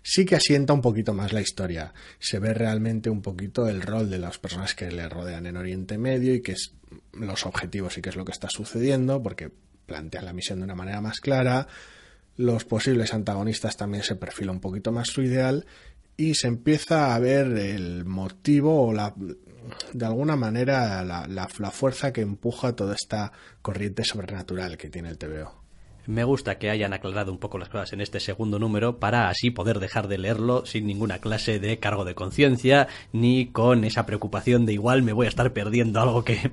sí que asienta un poquito más la historia. Se ve realmente un poquito el rol de las personas que le rodean en Oriente Medio y que es los objetivos y qué es lo que está sucediendo, porque plantean la misión de una manera más clara. Los posibles antagonistas también se perfila un poquito más su ideal y se empieza a ver el motivo o la de alguna manera la, la, la fuerza que empuja toda esta corriente sobrenatural que tiene el TVO. Me gusta que hayan aclarado un poco las cosas en este segundo número para así poder dejar de leerlo sin ninguna clase de cargo de conciencia ni con esa preocupación de igual me voy a estar perdiendo algo que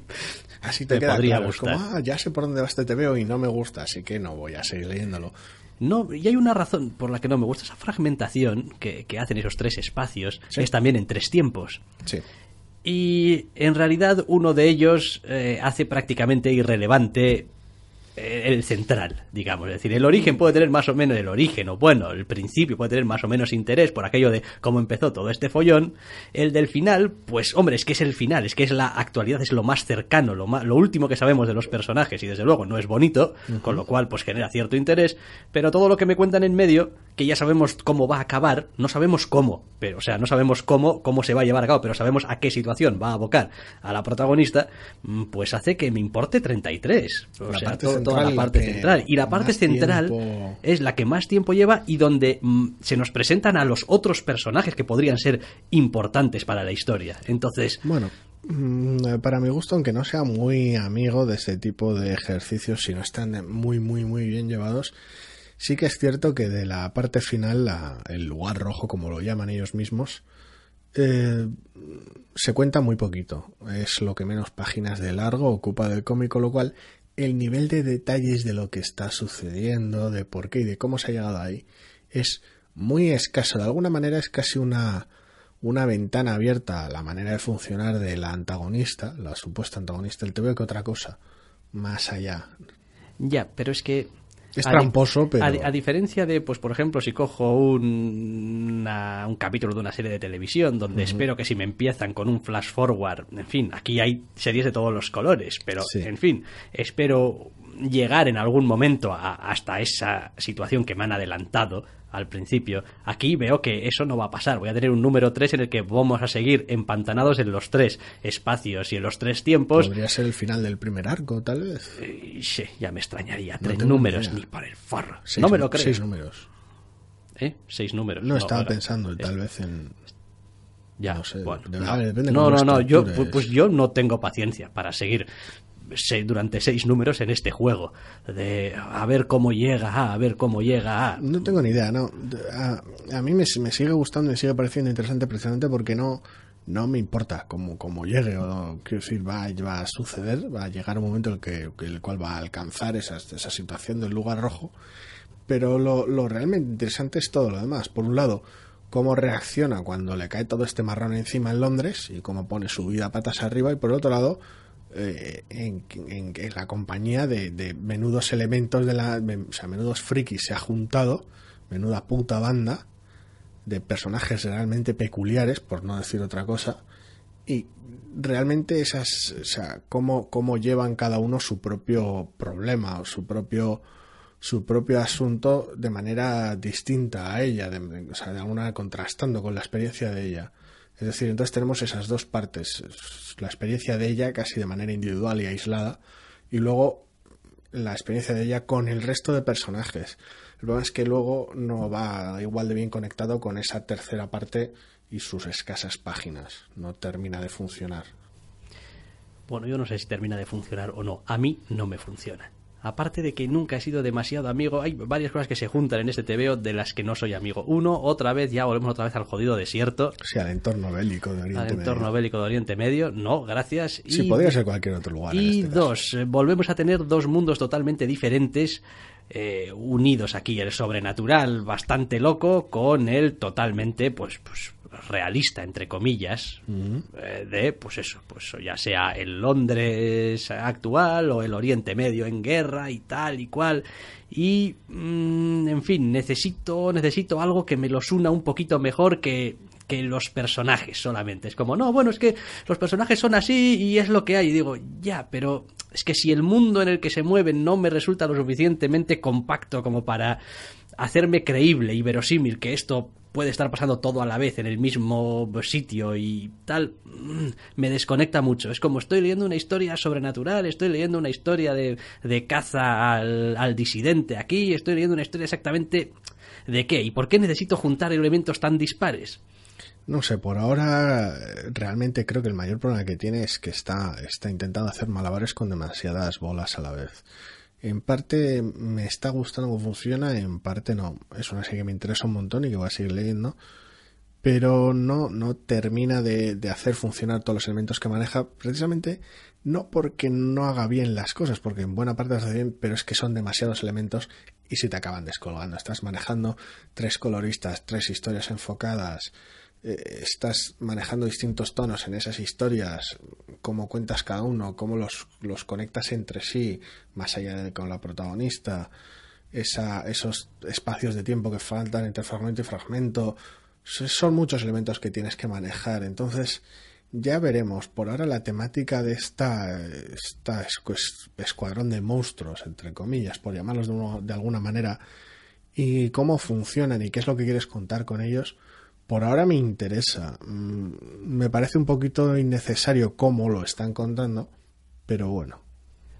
Así te me queda podría claro. Gustar. como, ah, ya sé por dónde va este TVO y no me gusta, así que no voy a seguir leyéndolo. No, y hay una razón por la que no me gusta esa fragmentación que, que hacen esos tres espacios, Sí. es también en tres tiempos. Sí. Y en realidad uno de ellos eh, hace prácticamente irrelevante el central, digamos. Es decir, el origen puede tener más o menos el origen, o bueno, el principio puede tener más o menos interés por aquello de cómo empezó todo este follón. El del final, pues hombre, es que es el final, es que es la actualidad, es lo más cercano, lo, más, lo último que sabemos de los personajes y desde luego no es bonito, con lo cual pues genera cierto interés, pero todo lo que me cuentan en medio, que ya sabemos cómo va a acabar, no sabemos cómo, pero o sea, no sabemos cómo, cómo se va a llevar a cabo, pero sabemos a qué situación va a abocar a la protagonista, mm, pues hace que me importe 33. O La sea, parte toda la parte central. Y la parte central tiempo- es la que más tiempo lleva y donde mm, se nos presentan a los otros personajes que podrían ser importantes para la historia. Entonces, Bueno, mm, para mi gusto, aunque no sea muy amigo de este tipo de ejercicios, si no están muy, muy, muy bien llevados, sí que es cierto que de la parte final, la- el lugar rojo, como lo llaman ellos mismos, eh, se cuenta muy poquito. Es lo que menos páginas de largo ocupa del cómic, con lo cual el nivel de detalles de lo que está sucediendo, de por qué y de cómo se ha llegado ahí, es muy escaso. De alguna manera es casi una, una ventana abierta a la manera de funcionar de la antagonista, la supuesta antagonista del TV, que otra cosa. Más allá. ya, pero es que... Es a tramposo, pero- A, di- a diferencia de, pues por ejemplo, si cojo un, una- un capítulo de una serie de televisión donde espero que si me empiezan con un flash forward, en fin, aquí hay series de todos los colores, pero Sí. en fin, espero llegar en algún momento hasta esa situación que me han adelantado al principio. Aquí veo que eso no va a pasar. Voy a tener un número 3 en el que vamos a seguir empantanados en los tres espacios y en los tres tiempos. Podría ser el final del primer arco, tal vez. sí, ya me extrañaría. tres números ni para el farro. no me lo creo. Seis números. ¿Eh? Seis números. No, estaba pensando tal vez en... Ya, no sé, bueno, no, no, no, yo, pues yo no tengo paciencia para seguir durante seis números en este juego. De a ver cómo llega, a ver cómo llega. No tengo ni idea, no. A, mí me, sigue gustando me sigue pareciendo interesante precisamente porque no, no me importa cómo, cómo llegue o quiero decir, va, va a suceder, va a llegar un momento en el, que, el cual va a alcanzar esa, esa situación del lugar rojo. Pero lo, lo realmente interesante es todo lo demás. Por un lado, cómo reacciona cuando le cae todo este marrón encima en Londres y cómo pone su vida patas arriba y por otro lado eh, en, la compañía de, menudos elementos de la o sea menudos frikis se ha juntado menuda puta banda de personajes realmente peculiares por no decir otra cosa y realmente esas o sea cómo, cómo llevan cada uno su propio problema o su propio su propio asunto de manera distinta a ella, de, o sea, de alguna contrastando con la experiencia de ella. Es decir, entonces tenemos esas dos partes, la experiencia de ella casi de manera individual y aislada, y luego la experiencia de ella con el resto de personajes. El problema es que luego no va igual de bien conectado con esa tercera parte y sus escasas páginas. No termina de funcionar. Bueno, yo no sé si termina de funcionar o no. A mí no me funciona aparte de que nunca he sido demasiado amigo, hay varias cosas que se juntan en este TVO de las que no soy amigo. Uno, otra vez, ya volvemos otra vez al jodido desierto. Sí, al entorno bélico de Oriente Medio. Al entorno bélico de Oriente Medio, no, gracias. Sí, podría ser cualquier otro lugar. Y este dos, eh, volvemos a tener dos mundos totalmente diferentes. Eh, unidos aquí el sobrenatural bastante loco con el totalmente pues pues realista, entre comillas, eh, de, pues eso, pues ya sea el Londres actual o el Oriente Medio en guerra y tal y cual. Y, mm, en fin, necesito, necesito algo que me los una un poquito mejor que, que los personajes solamente. Es como, no, bueno, es que los personajes son así y es lo que hay. Y digo, ya, pero es que si el mundo en el que se mueven no me resulta lo suficientemente compacto como para hacerme creíble y verosímil que esto puede estar pasando todo a la vez en el mismo sitio y tal, mm, me desconecta mucho. Es como estoy leyendo una historia sobrenatural, estoy leyendo una historia de, de caza al, al disidente aquí, estoy leyendo una historia exactamente de qué y por qué necesito juntar elementos tan dispares. No sé, por ahora realmente creo que el mayor problema que tiene es que está, está intentando hacer malabares con demasiadas bolas a la vez. En parte me está gustando cómo funciona, en parte no. Es una serie que me interesa un montón y que voy a seguir leyendo. Pero no, no termina de, hacer funcionar todos los elementos que maneja, precisamente no porque no haga bien las cosas, porque en buena parte las hace bien, pero es que son demasiados elementos y si te acaban descolgando. Estás manejando tres coloristas, tres historias enfocadas, eh, estás manejando distintos tonos en esas historias, cómo cuentas cada uno, cómo los, los conectas entre sí, más allá de con la protagonista, esa, esos espacios de tiempo que faltan entre fragmento y fragmento, son muchos elementos que tienes que manejar. Entonces, ya veremos. Por ahora la temática de esta, esta escuadrón de monstruos, entre comillas, por llamarlos de, de alguna manera, y cómo funcionan y qué es lo que quieres contar con ellos, por ahora me interesa. Mm, me parece un poquito innecesario cómo lo están contando, pero bueno.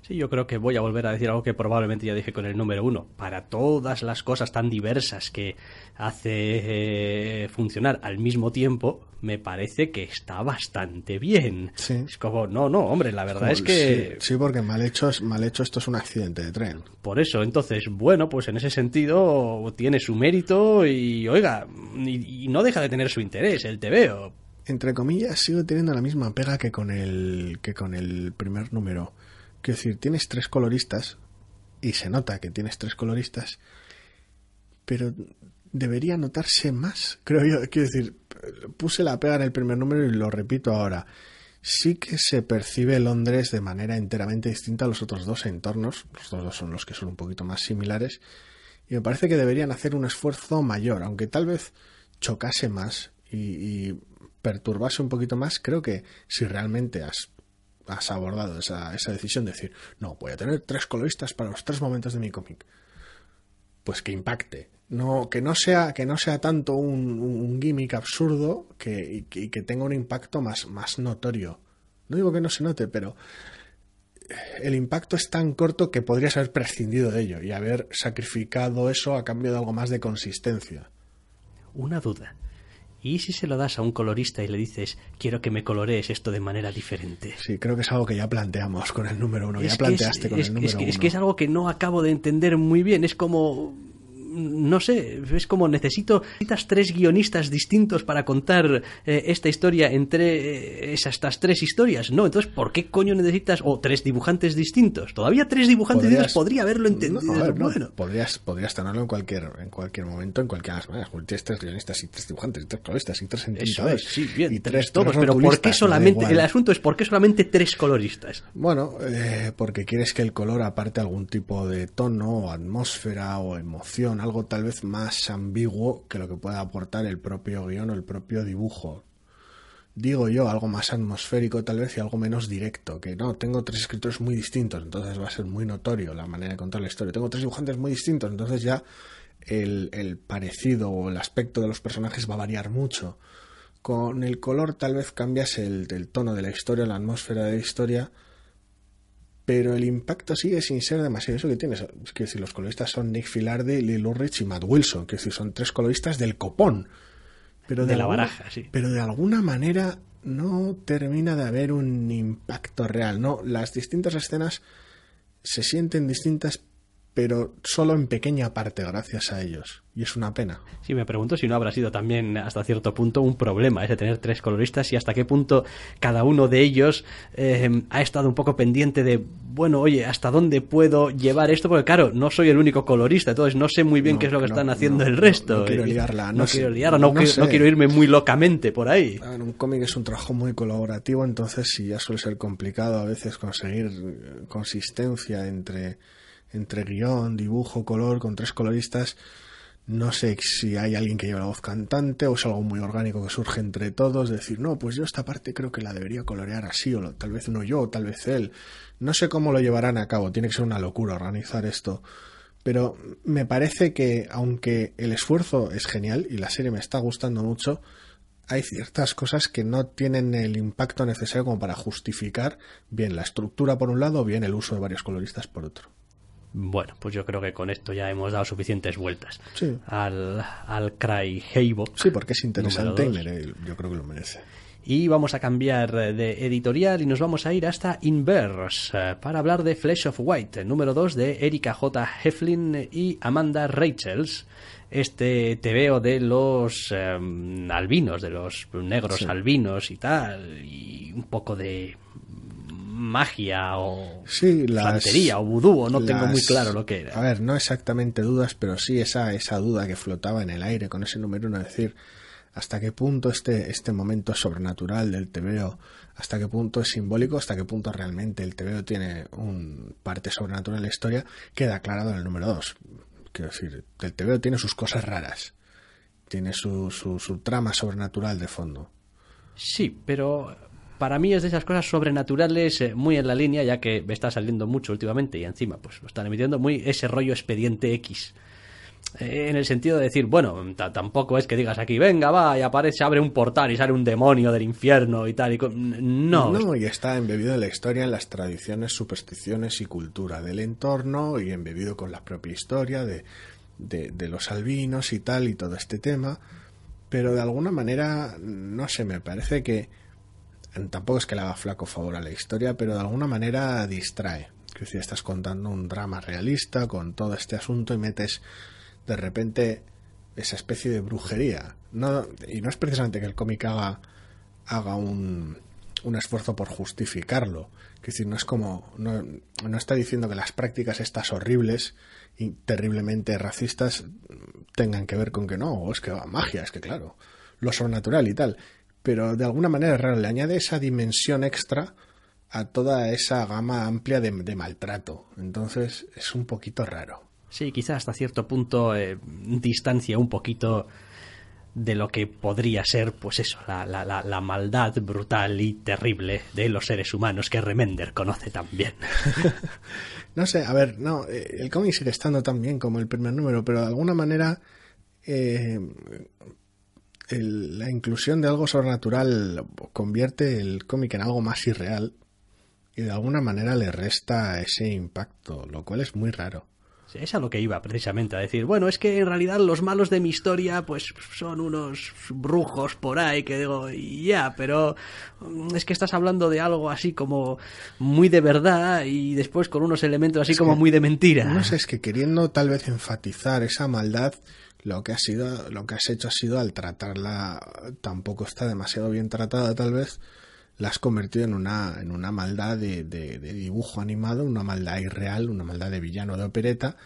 Sí, yo creo que voy a volver a decir algo que probablemente ya dije con el número uno. Para todas las cosas tan diversas que hace eh, funcionar al mismo tiempo, me parece que está bastante bien. Sí. Es como, no, no, hombre, la verdad es que... Sí, porque mal hecho, mal hecho esto es un accidente de tren. Por eso, entonces, bueno, pues en ese sentido tiene su mérito y, oiga, y, no deja de tener su interés, el te veo. Entre comillas, sigo teniendo la misma pega que con el, que con el primer número Quiero decir, tienes tres coloristas, y se nota que tienes tres coloristas, pero debería notarse más, creo yo. Quiero decir, puse la pega en el primer número y lo repito ahora. Sí que se percibe Londres de manera enteramente distinta a los otros dos entornos. Los otros dos son los que son un poquito más similares. Y me parece que deberían hacer un esfuerzo mayor, aunque tal vez chocase más y, y perturbase un poquito más. Creo que si realmente has has abordado esa, esa decisión de decir, no, voy a tener tres coloristas para los tres momentos de mi cómic. Pues que impacte. No, que no sea, que no sea tanto un, gimmick absurdo que, y que, tenga un impacto más, más notorio. No digo que no se note, pero el impacto es tan corto que podrías haber prescindido de ello y haber sacrificado eso a cambio de algo más de consistencia. Una duda. ¿Y si se lo das a un colorista y le dices, quiero que me colorees esto de manera diferente? Sí, creo que es algo que ya planteamos con el número uno. ya planteaste con el número uno. Es que es algo que no acabo de entender muy bien. Es como no sé, es como necesito necesitas tres guionistas distintos para contar eh, esta historia entre eh, esas estas tres historias. No, entonces, ¿por qué coño necesitas o tres dibujantes distintos? Todavía tres dibujantes distintos podría haberlo entendido. bueno. podrías, podrías tenerlo en cualquier, en cualquier momento, en cualquier manera. Tienes tres guionistas y tres dibujantes y tres coloristas y tres entintadores. sí, bien, y tres, todos, pero ¿por qué solamente, el asunto es ¿por qué solamente tres coloristas? Bueno, eh, porque quieres que el color aparte algún tipo de tono o atmósfera o emoción, algo tal vez más ambiguo que lo que pueda aportar el propio guion o el propio dibujo. Digo yo, algo más atmosférico tal vez y algo menos directo, que no, tengo tres escritores muy distintos, entonces va a ser muy notorio la manera de contar la historia. Tengo tres dibujantes muy distintos, entonces ya el, parecido o el aspecto de los personajes va a variar mucho. Con el color tal vez cambias el, el tono de la historia, la atmósfera de la historia, pero el impacto sigue sin ser demasiado eso que tienes. Es que decir, los coloristas son Nick Filardi, Lil Ulrich y Matt Wilson, que decir, son tres coloristas del copón. Pero de, la baraja, sí. Pero de alguna manera no termina de haber un impacto real. No, las distintas escenas se sienten distintas, pero solo en pequeña parte gracias a ellos. Y es una pena. Sí, me pregunto si no habrá sido también hasta cierto punto un problema ese tener tres coloristas y hasta qué punto cada uno de ellos eh, ha estado un poco pendiente de, bueno, oye, ¿hasta dónde puedo llevar esto? Porque claro, no soy el único colorista, entonces no sé muy bien qué es lo que están haciendo el resto. No, quiero liarla, no, quiero liarla, no, quiero, irme muy locamente por ahí. En un cómic es un trabajo muy colaborativo, entonces sí ya suele ser complicado a veces conseguir consistencia entre entre guion, dibujo, color, con tres coloristas. No sé si hay alguien que lleva la voz cantante o es algo muy orgánico que surge entre todos. Decir, no, pues yo esta parte creo que la debería colorear así, o tal vez no yo, tal vez él. No sé cómo lo llevarán a cabo, tiene que ser una locura organizar esto. Pero me parece que, aunque el esfuerzo es genial y la serie me está gustando mucho, hay ciertas cosas que no tienen el impacto necesario como para justificar bien la estructura por un lado o bien el uso de varios coloristas por otro. Bueno, pues yo creo que con esto ya hemos dado suficientes vueltas sí. al, al Cry Heibo. Sí, porque es interesante y yo creo que lo merece. Y vamos a cambiar de editorial y nos vamos a ir hasta Inverse eh, para hablar de Flesh of White, número 2 de Erika J. Heflin y Amanda Rachels. Este TVO de los em, albinos, de los negros albinos y tal, y un poco de magia o sí, santería o vudú, no tengo muy claro lo que era. A ver, no exactamente dudas, pero sí esa, esa duda que flotaba en el aire con ese número uno, decir hasta qué punto este, este momento sobrenatural del TVO, hasta qué punto es simbólico, hasta qué punto realmente el TVO tiene un parte sobrenatural en la historia, queda aclarado en el número dos. Quiero decir, el TVO tiene sus cosas raras, tiene su, su, su trama sobrenatural de fondo. Sí, pero para mí es de esas cosas sobrenaturales eh, muy en la línea, ya que me está saliendo mucho últimamente y encima pues lo están emitiendo muy ese rollo expediente X. Eh, en el sentido de decir, bueno, tampoco es que digas aquí, venga, va, y aparece, abre un portal y sale un demonio del infierno y tal. Y no. No, y está embebido en la historia, en las tradiciones, supersticiones y cultura del entorno y embebido con la propia historia de, de, de los albinos y tal y todo este tema. Pero de alguna manera, no sé, me parece que tampoco es que le haga flaco favor a la historia, pero de alguna manera distrae. Que si estás contando un drama realista con todo este asunto y metes de repente esa especie de brujería. No, y no es precisamente que el cómic haga, haga un, un esfuerzo por justificarlo. Es decir, no es como. No, no está diciendo que las prácticas estas horribles y terriblemente racistas tengan que ver con que no, es que va, magia, es que claro, lo sobrenatural y tal pero de alguna manera raro, le añade esa dimensión extra a toda esa gama amplia de, maltrato. Entonces es un poquito raro. Sí, quizá hasta cierto punto eh, distancia un poquito de lo que podría ser, pues eso, la, la, la, maldad brutal y terrible de los seres humanos que Remender conoce tan bien. no sé, a ver, no, eh, el cómic sigue estando tan bien como el primer número, pero de alguna manera eh, la inclusión de algo sobrenatural convierte el cómic en algo más irreal y de alguna manera le resta ese impacto, lo cual es muy raro. Es a lo que iba precisamente a decir. Bueno, es que en realidad los malos de mi historia, pues son unos brujos por ahí que digo, ya, pero mm, es que estás hablando de algo así como muy de verdad y después con unos elementos así como muy de mentira. No sé, es que queriendo tal vez enfatizar esa maldad, lo que has sido, lo que has hecho ha sido al tratarla, tampoco está demasiado bien tratada tal vez, la has convertido en una, en una maldad de, de, dibujo animado, una maldad irreal, una maldad de villano de opereta,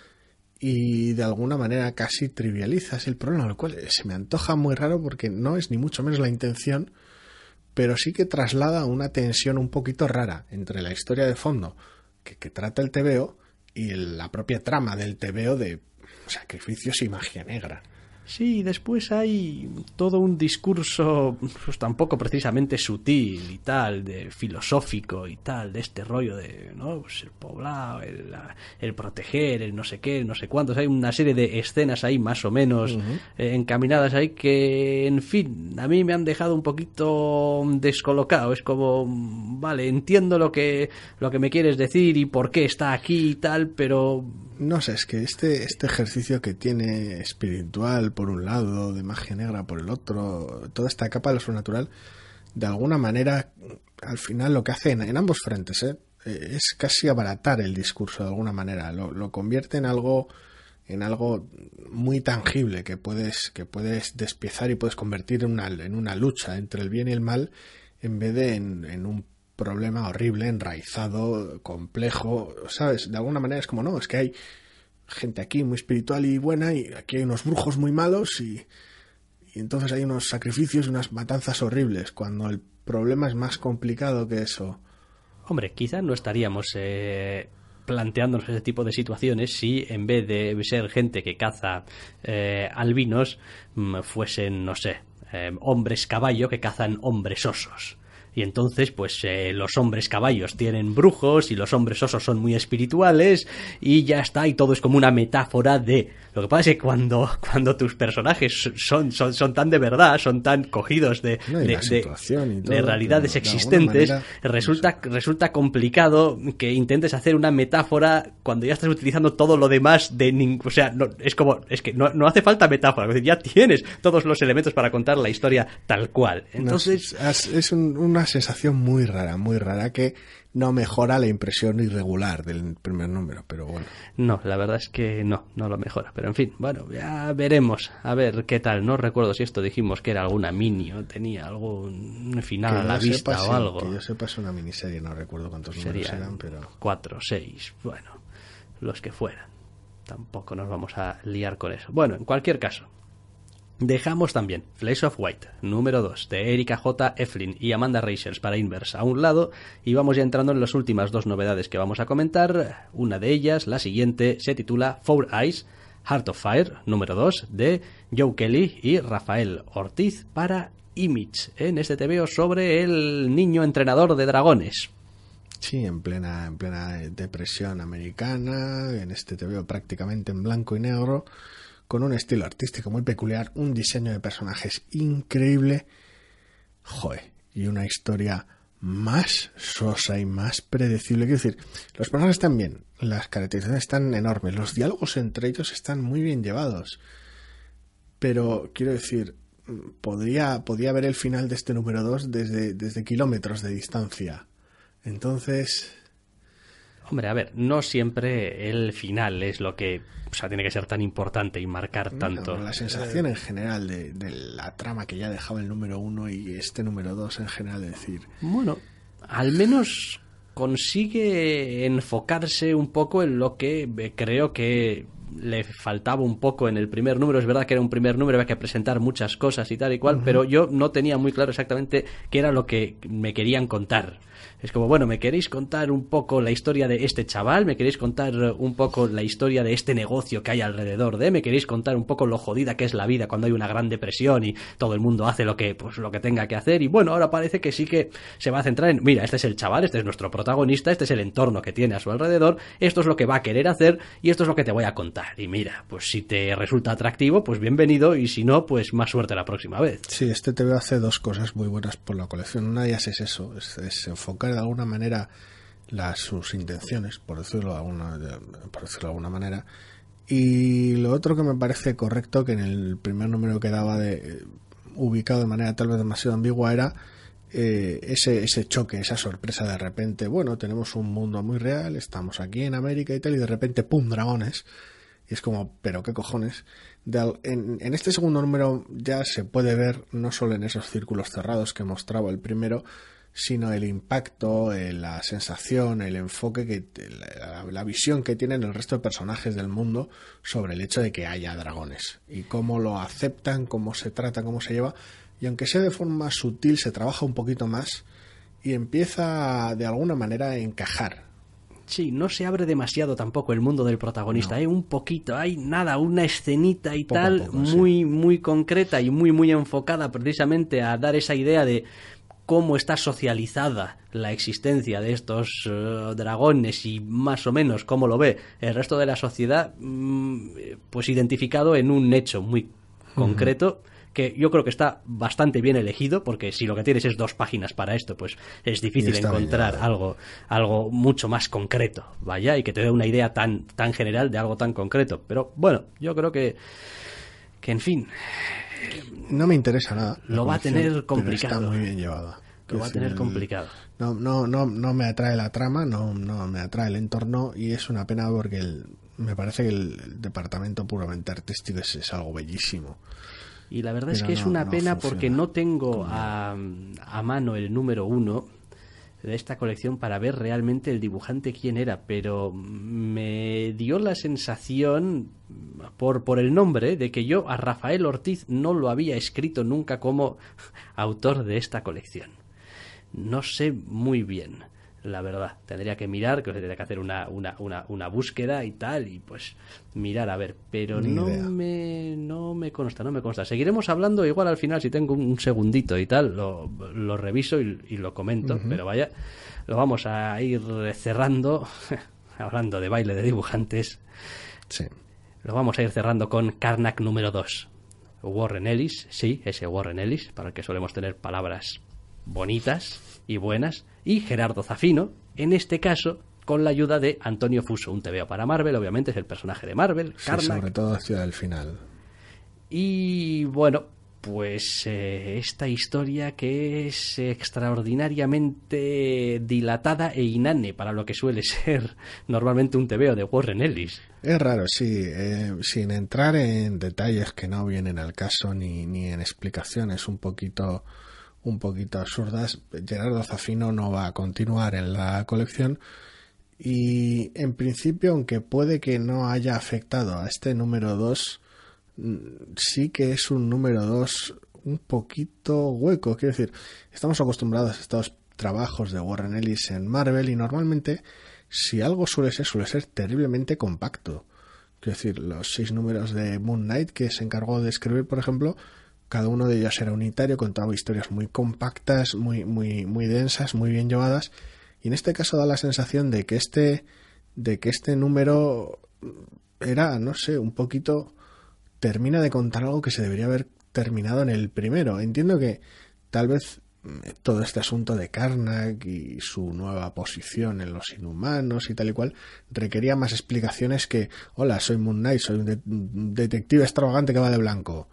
y de alguna manera casi trivializas el problema, lo cual se me antoja muy raro porque no es ni mucho menos la intención, pero sí que traslada una tensión un poquito rara entre la historia de fondo que, que trata el TVO y la propia trama del TVO de sacrificios y magia negra. Sí, después hay todo un discurso, pues tampoco precisamente sutil y tal, de filosófico y tal, de este rollo de, ¿no? Pues el poblado, el, proteger, el no sé qué, no sé cuántos. Hay una serie de escenas ahí más o menos eh, encaminadas ahí que, en fin, a mí me han dejado un poquito descolocado. Es como, vale, entiendo lo que, lo que me quieres decir y por qué está aquí y tal, pero no sé, es que este, este ejercicio que tiene espiritual por un lado, de magia negra por el otro, toda esta capa de lo sobrenatural, de alguna manera, al final lo que hace en, ambos frentes, ¿eh? ¿eh? es casi abaratar el discurso de alguna manera, lo, lo convierte en algo en algo muy tangible que puedes que puedes despiezar y puedes convertir en una, en una lucha entre el bien y el mal en vez de en, en un problema horrible, enraizado, complejo, ¿sabes? De alguna manera es como, no, es que hay gente aquí muy espiritual y buena y aquí hay unos brujos muy malos y, y entonces hay unos sacrificios y unas matanzas horribles, cuando el problema es más complicado que eso. Hombre, quizás no estaríamos eh, planteándonos ese tipo de situaciones si en vez de ser gente que caza eh, albinos mm, fuesen, no sé, eh, hombres caballo que cazan hombres osos y entonces pues eh, los hombres caballos tienen brujos y los hombres osos son muy espirituales y ya está y todo es como una metáfora de lo que pasa es que cuando, cuando tus personajes son, son, son tan de verdad, son tan cogidos de, de, realidades existentes, resulta, resulta complicado que intentes hacer una metáfora cuando ya estás utilizando todo lo demás de. O sea, no, es como... Es que no, no hace falta metáfora, ya tienes todos los elementos para contar la historia tal cual. Entonces... es, una sensación muy rara, muy rara que no mejora la impresión irregular del primer número, pero bueno. No, la verdad es que no, no lo mejora. Pero en fin, bueno, ya veremos. A ver qué tal. No recuerdo si esto dijimos que era alguna mini o tenía algún final a la vista o algo. Que yo sepa es una miniserie, no recuerdo cuántos números eran, pero. Cuatro, seis, bueno, los que fueran. Tampoco nos vamos a liar con eso. Bueno, en cualquier caso, Dejamos también Flash of White, número 2, de Erika J. Eflin y Amanda Reichers para Inverse a un lado, y vamos ya entrando en las últimas dos novedades que vamos a comentar. Una de ellas, la siguiente, se titula Four Eyes, Heart of Fire, número 2, de Joe Kelly y Rafael Ortiz para Image, en este TVO sobre el niño entrenador de dragones. Sí, en plena, en plena depresión americana, en este TVO prácticamente en blanco y negro con un estilo artístico muy peculiar, un diseño de personajes increíble, joder, y una historia más sosa y más predecible. Quiero decir, los personajes están bien, las caracterizaciones están enormes, los diálogos entre ellos están muy bien llevados. Pero quiero decir, podría, podría ver el final de este número 2 desde, desde kilómetros de distancia. Entonces, Hombre, a ver, no siempre el final es lo que o sea, tiene que ser tan importante y marcar tanto. la sensación en general de, la trama que ya dejaba el número uno y este número dos en general, decir. Bueno, al menos consigue enfocarse un poco en lo que creo que le faltaba un poco en el primer número. Es verdad que era un primer número, había que presentar muchas cosas y tal y cual, pero yo no tenía muy claro exactamente qué era lo que me querían contar. Es como, bueno, ¿me queréis contar un poco la historia de este chaval? ¿Me queréis contar un poco la historia de este negocio que hay alrededor de? ¿Me queréis contar un poco lo jodida que es la vida cuando hay una gran depresión y todo el mundo hace lo que, pues, lo que tenga que hacer? Y bueno, ahora parece que sí que se va a centrar en, mira, este es el chaval, este es nuestro protagonista, este es el entorno que tiene a su alrededor, esto es lo que va a querer hacer y esto es lo que te voy a contar. Y mira, pues si te resulta atractivo, pues bienvenido y si no, pues más suerte la próxima vez. Sí, este te hace dos cosas muy buenas por la colección. Una de ellas es eso, es enfocar de alguna manera las, sus intenciones, por decirlo, de alguna, por decirlo de alguna manera. Y lo otro que me parece correcto, que en el primer número quedaba de, ubicado de manera tal vez demasiado ambigua, era eh, ese, ese choque, esa sorpresa de repente. Bueno, tenemos un mundo muy real, estamos aquí en América y tal, y de repente, ¡pum!, dragones. Y es como, ¿pero qué cojones? en, en, este segundo número ya se puede ver, no solo en esos círculos cerrados que mostraba el primero, sino el impacto, eh, la sensación, el enfoque, que la, visión que tienen el resto de personajes del mundo sobre el hecho de que haya dragones y cómo lo aceptan, cómo se trata, cómo se lleva. Y aunque sea de forma sutil, se trabaja un poquito más y empieza de alguna manera a encajar. Sí, no se abre demasiado tampoco el mundo del protagonista, hay un poquito, hay nada, una escenita y tal muy muy concreta y muy muy enfocada precisamente a dar esa idea de cómo está socializada la existencia de estos eh, dragones y más o menos cómo lo ve el resto de la sociedad, mm, pues identificado en un hecho muy concreto. que yo creo que está bastante bien elegido, porque si lo que tienes es dos páginas para esto, pues es difícil encontrar algo, algo mucho más concreto, vaya, y que te dé una idea tan, tan general de algo tan concreto. Pero bueno, yo creo que, que en fin, no me interesa nada. Lo va a tener complicado. está muy bien llevada. Lo va a tener complicado. No, no, no, no me atrae la trama, no, no me atrae el entorno y es una pena porque me parece que el, departamento puramente artístico es, algo bellísimo. Y la verdad es que es una pena porque no tengo a, a mano el número uno de esta colección para ver realmente el dibujante quién era, pero me dio la sensación, por, por el nombre, de que yo a Rafael Ortiz no lo había escrito nunca como autor de esta colección. No sé muy bien la verdad. Tendría que mirar, que tendría que hacer una, una, una, una, búsqueda y tal, y pues mirar a ver. Pero no me, no me consta, no me consta. Seguiremos hablando igual al final, si tengo un segundito y tal, lo, lo reviso y, lo comento, pero vaya, lo vamos a ir cerrando, hablando de baile de dibujantes. Sí. Lo vamos a ir cerrando con Karnak número 2. Warren Ellis, sí, ese Warren Ellis, para el que solemos tener palabras bonitas y buenas, y Gerardo Zafino, en este caso con la ayuda de Antonio Fuso, un TVO para Marvel, obviamente es el personaje de Marvel, sobre todo hacia el final. Y bueno, pues eh, esta historia que es extraordinariamente dilatada e inane para lo que suele ser normalmente un TVO de Warren Ellis. Es raro, sí, eh, sin entrar en detalles que no vienen al caso ni, ni en explicaciones un poquito un poquito absurdas. Gerardo Zafino no va a continuar en la colección y en principio, aunque puede que no haya afectado a este número 2, mm, sí que es un número 2 un poquito hueco. Quiero decir, estamos acostumbrados a estos trabajos de Warren Ellis en Marvel y normalmente si algo suele ser, suele ser terriblemente compacto. Quiero decir, los seis números de Moon Knight que se encargó de escribir, por ejemplo, cada uno de ellos era unitario, contaba historias muy compactas, muy, muy, muy densas, muy bien llevadas. Y en este caso da la sensación de que este, de que este número era, no sé, un poquito termina de contar algo que se debería haber terminado en el primero. Entiendo que tal vez mm, todo este asunto de Karnak y su nueva posición en los inhumanos y tal y cual requería más explicaciones que hola soy Moon Knight soy un detective extravagante que va de blanco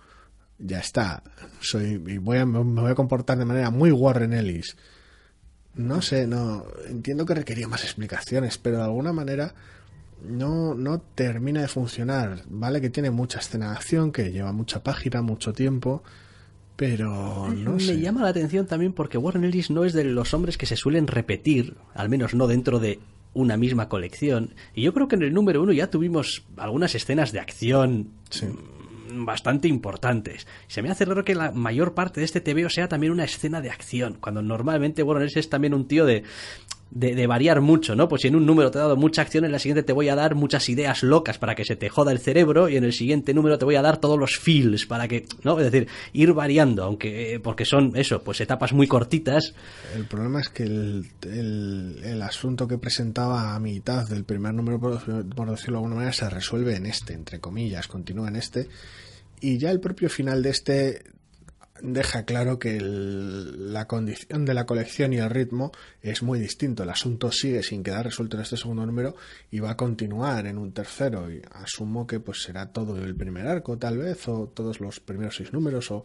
ya está, soy y voy a, me voy a comportar de manera muy Warren Ellis. No sé, no entiendo que requería más explicaciones, pero de alguna manera no, no termina de funcionar. Vale que tiene mucha escena de acción, que lleva mucha página, mucho tiempo, pero no Me llama la atención también porque Warren Ellis no es de los hombres que se suelen repetir, al menos no dentro de una misma colección. Y yo creo que en el número uno ya tuvimos algunas escenas de acción mm, bastante importantes. Se me hace raro que la mayor parte de este TVO sea también una escena de acción, cuando normalmente, bueno, ese es también un tío de de, variar mucho, ¿no? Pues si en un número te he dado mucha acción, en la siguiente te voy a dar muchas ideas locas para que se te joda el cerebro y en el siguiente número te voy a dar todos los feels para que, ¿no? Es decir, ir variando, aunque eh, porque son eso, pues etapas muy cortitas. El problema es que el, asunto que presentaba a mitad del primer número, por, por decirlo de alguna manera, se resuelve en este, entre comillas, continúa en este y ya el propio final de este deja claro que la condición de la colección y el ritmo es muy distinto. El asunto sigue sin quedar resuelto en este segundo número y va a continuar en un tercero. Y asumo que pues será todo el primer arco, tal vez, o todos los primeros seis números, o,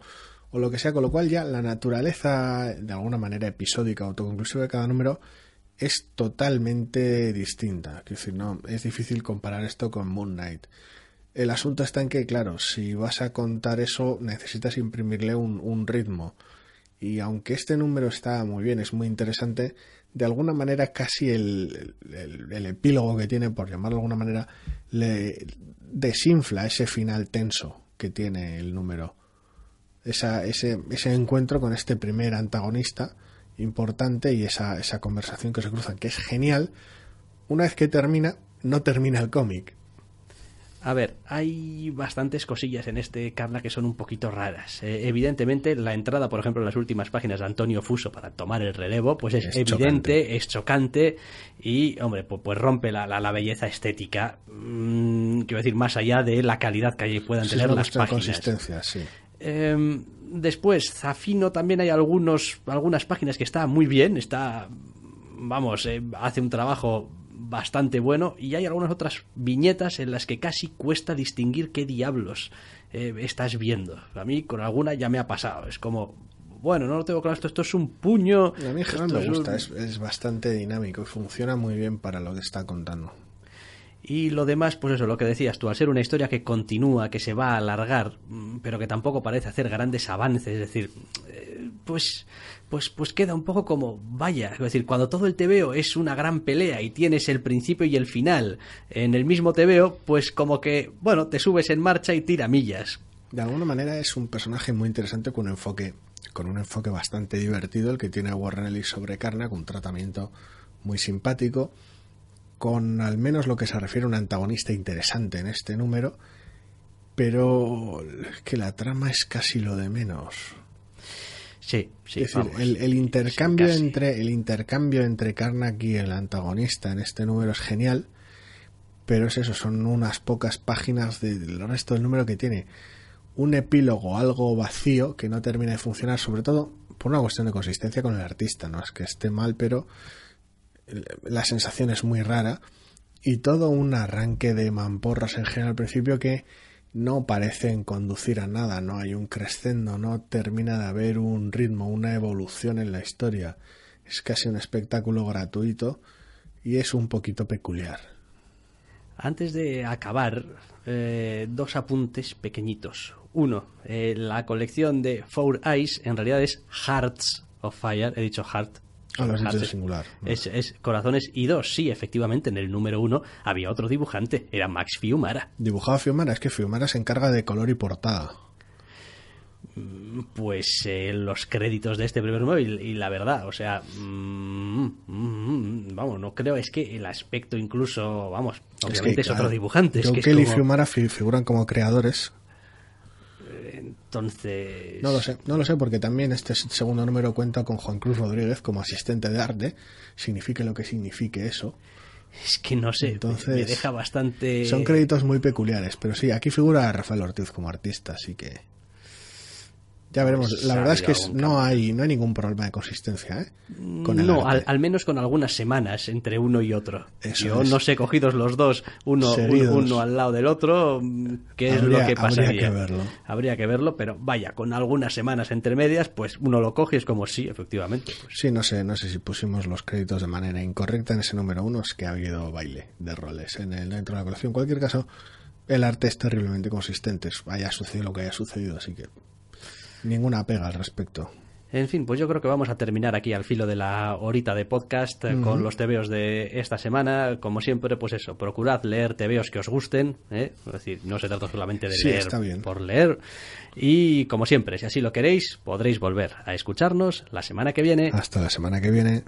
o lo que sea. Con lo cual ya la naturaleza, de alguna manera episódica, autoconclusiva de cada número es totalmente distinta. Es decir, no, es difícil comparar esto con Moon Knight. El asunto está en que, claro, si vas a contar eso, necesitas imprimirle un, ritmo. Y aunque este número está muy bien, es muy interesante, de alguna manera casi el, epílogo que tiene, por llamarlo de alguna manera, le desinfla ese final tenso que tiene el número. ese, ese encuentro con este primer antagonista importante y esa, esa conversación que se cruzan, que es genial. Una vez que termina, no termina el cómic a ver, hay bastantes cosillas en este Carla que son un poquito raras. Eh, evidentemente, la entrada, por ejemplo, en las últimas páginas de Antonio Fuso para tomar el relevo, pues es, evidente, es chocante y, hombre, pues, pues rompe la, la, belleza estética. Mm, quiero decir, más allá de la calidad que puedan tener las páginas. consistencia, sí. Em, después, Zafino también hay algunos, algunas páginas que está muy bien, está, vamos, eh, hace un trabajo bastante bueno y hay algunas otras viñetas en las que casi cuesta distinguir qué diablos eh, estás viendo. A mí con alguna ya me ha pasado. Es como, bueno, no lo tengo claro, esto, esto es un puño. A mí me gusta, es, es, bastante dinámico y funciona muy bien para lo que está contando. Y lo demás, pues eso, lo que decías tú, al ser una historia que continúa, que se va a alargar, mm, pero que tampoco parece hacer grandes avances, es decir, eh, pues pues, pues queda un poco como, vaya, es decir, cuando todo el TVO es una gran pelea y tienes el principio y el final en el mismo TVO, pues como que, bueno, te subes en marcha y tira millas. De alguna manera es un personaje muy interesante con un enfoque, con un enfoque bastante divertido el que tiene Warren Ellis sobre Karnak, un tratamiento muy simpático, con al menos lo que se refiere a un antagonista interesante en este número, pero que la trama es casi lo de menos. Sí, sí. Es decir, el, intercambio entre el intercambio entre Karnak y el antagonista en este número es genial, pero es eso, son unas pocas páginas del resto del número que tiene un epílogo algo vacío que no termina de funcionar, sobre todo por una cuestión de consistencia con el artista, no es que esté mal, pero la sensación es muy rara y todo un arranque de mamporras en general al principio que no parecen conducir a nada, no hay un crescendo, no termina de haber un ritmo, una evolución en la historia. Es casi un espectáculo gratuito y es un poquito peculiar. Antes de acabar, eh, dos apuntes pequeñitos. Uno, eh, la colección de Four Eyes en realidad es Hearts of Fire, he dicho Heart Ah, lo has singular. Es, Corazones y dos. Sí, efectivamente, en el número uno había otro dibujante. Era Max Fiumara. Dibujaba Fiumara. Es que Fiumara se encarga de color y portada. Mm, pues eh, los créditos de este primer número y, la verdad, o sea, mm, mm, vamos, no creo, es que el aspecto incluso, vamos, obviamente es, otro dibujante. Es que y Fiumara figuran como creadores entonces. No lo sé, no lo sé, porque también este segundo número cuenta con Juan Cruz Rodríguez como asistente de arte, signifique lo que signifique eso. Es que no sé, Entonces, me deja bastante. Son créditos muy peculiares, pero sí, aquí figura Rafael Ortiz como artista, así que. Ya veremos. La verdad es que no hay, no hay ningún problema de consistencia, ¿eh? Con el no, al, menos con algunas semanas entre uno y otro. Yo no sé, cogidos los dos, uno, uno, al lado del otro, qué es lo que pasaría. Habría que verlo. Habría que verlo, pero vaya, con algunas semanas entre medias, pues uno lo coge y es como sí, efectivamente. Pues. Sí, no sé, no sé si pusimos los créditos de manera incorrecta en ese número uno, es que ha habido baile de roles en el dentro de la colección. En cualquier caso, el arte es terriblemente consistente, haya sucedido lo que haya sucedido, así que Ninguna pega al respecto. En fin, pues yo creo que vamos a terminar aquí al filo de la horita de podcast eh, con los tebeos de esta semana. Como siempre, pues eso, procurad leer tebeos que os gusten. ¿eh? Es decir, no se trata solamente de Sí, leer está bien. por leer. Y como siempre, si así lo queréis, podréis volver a escucharnos la semana que viene. Hasta la semana que viene.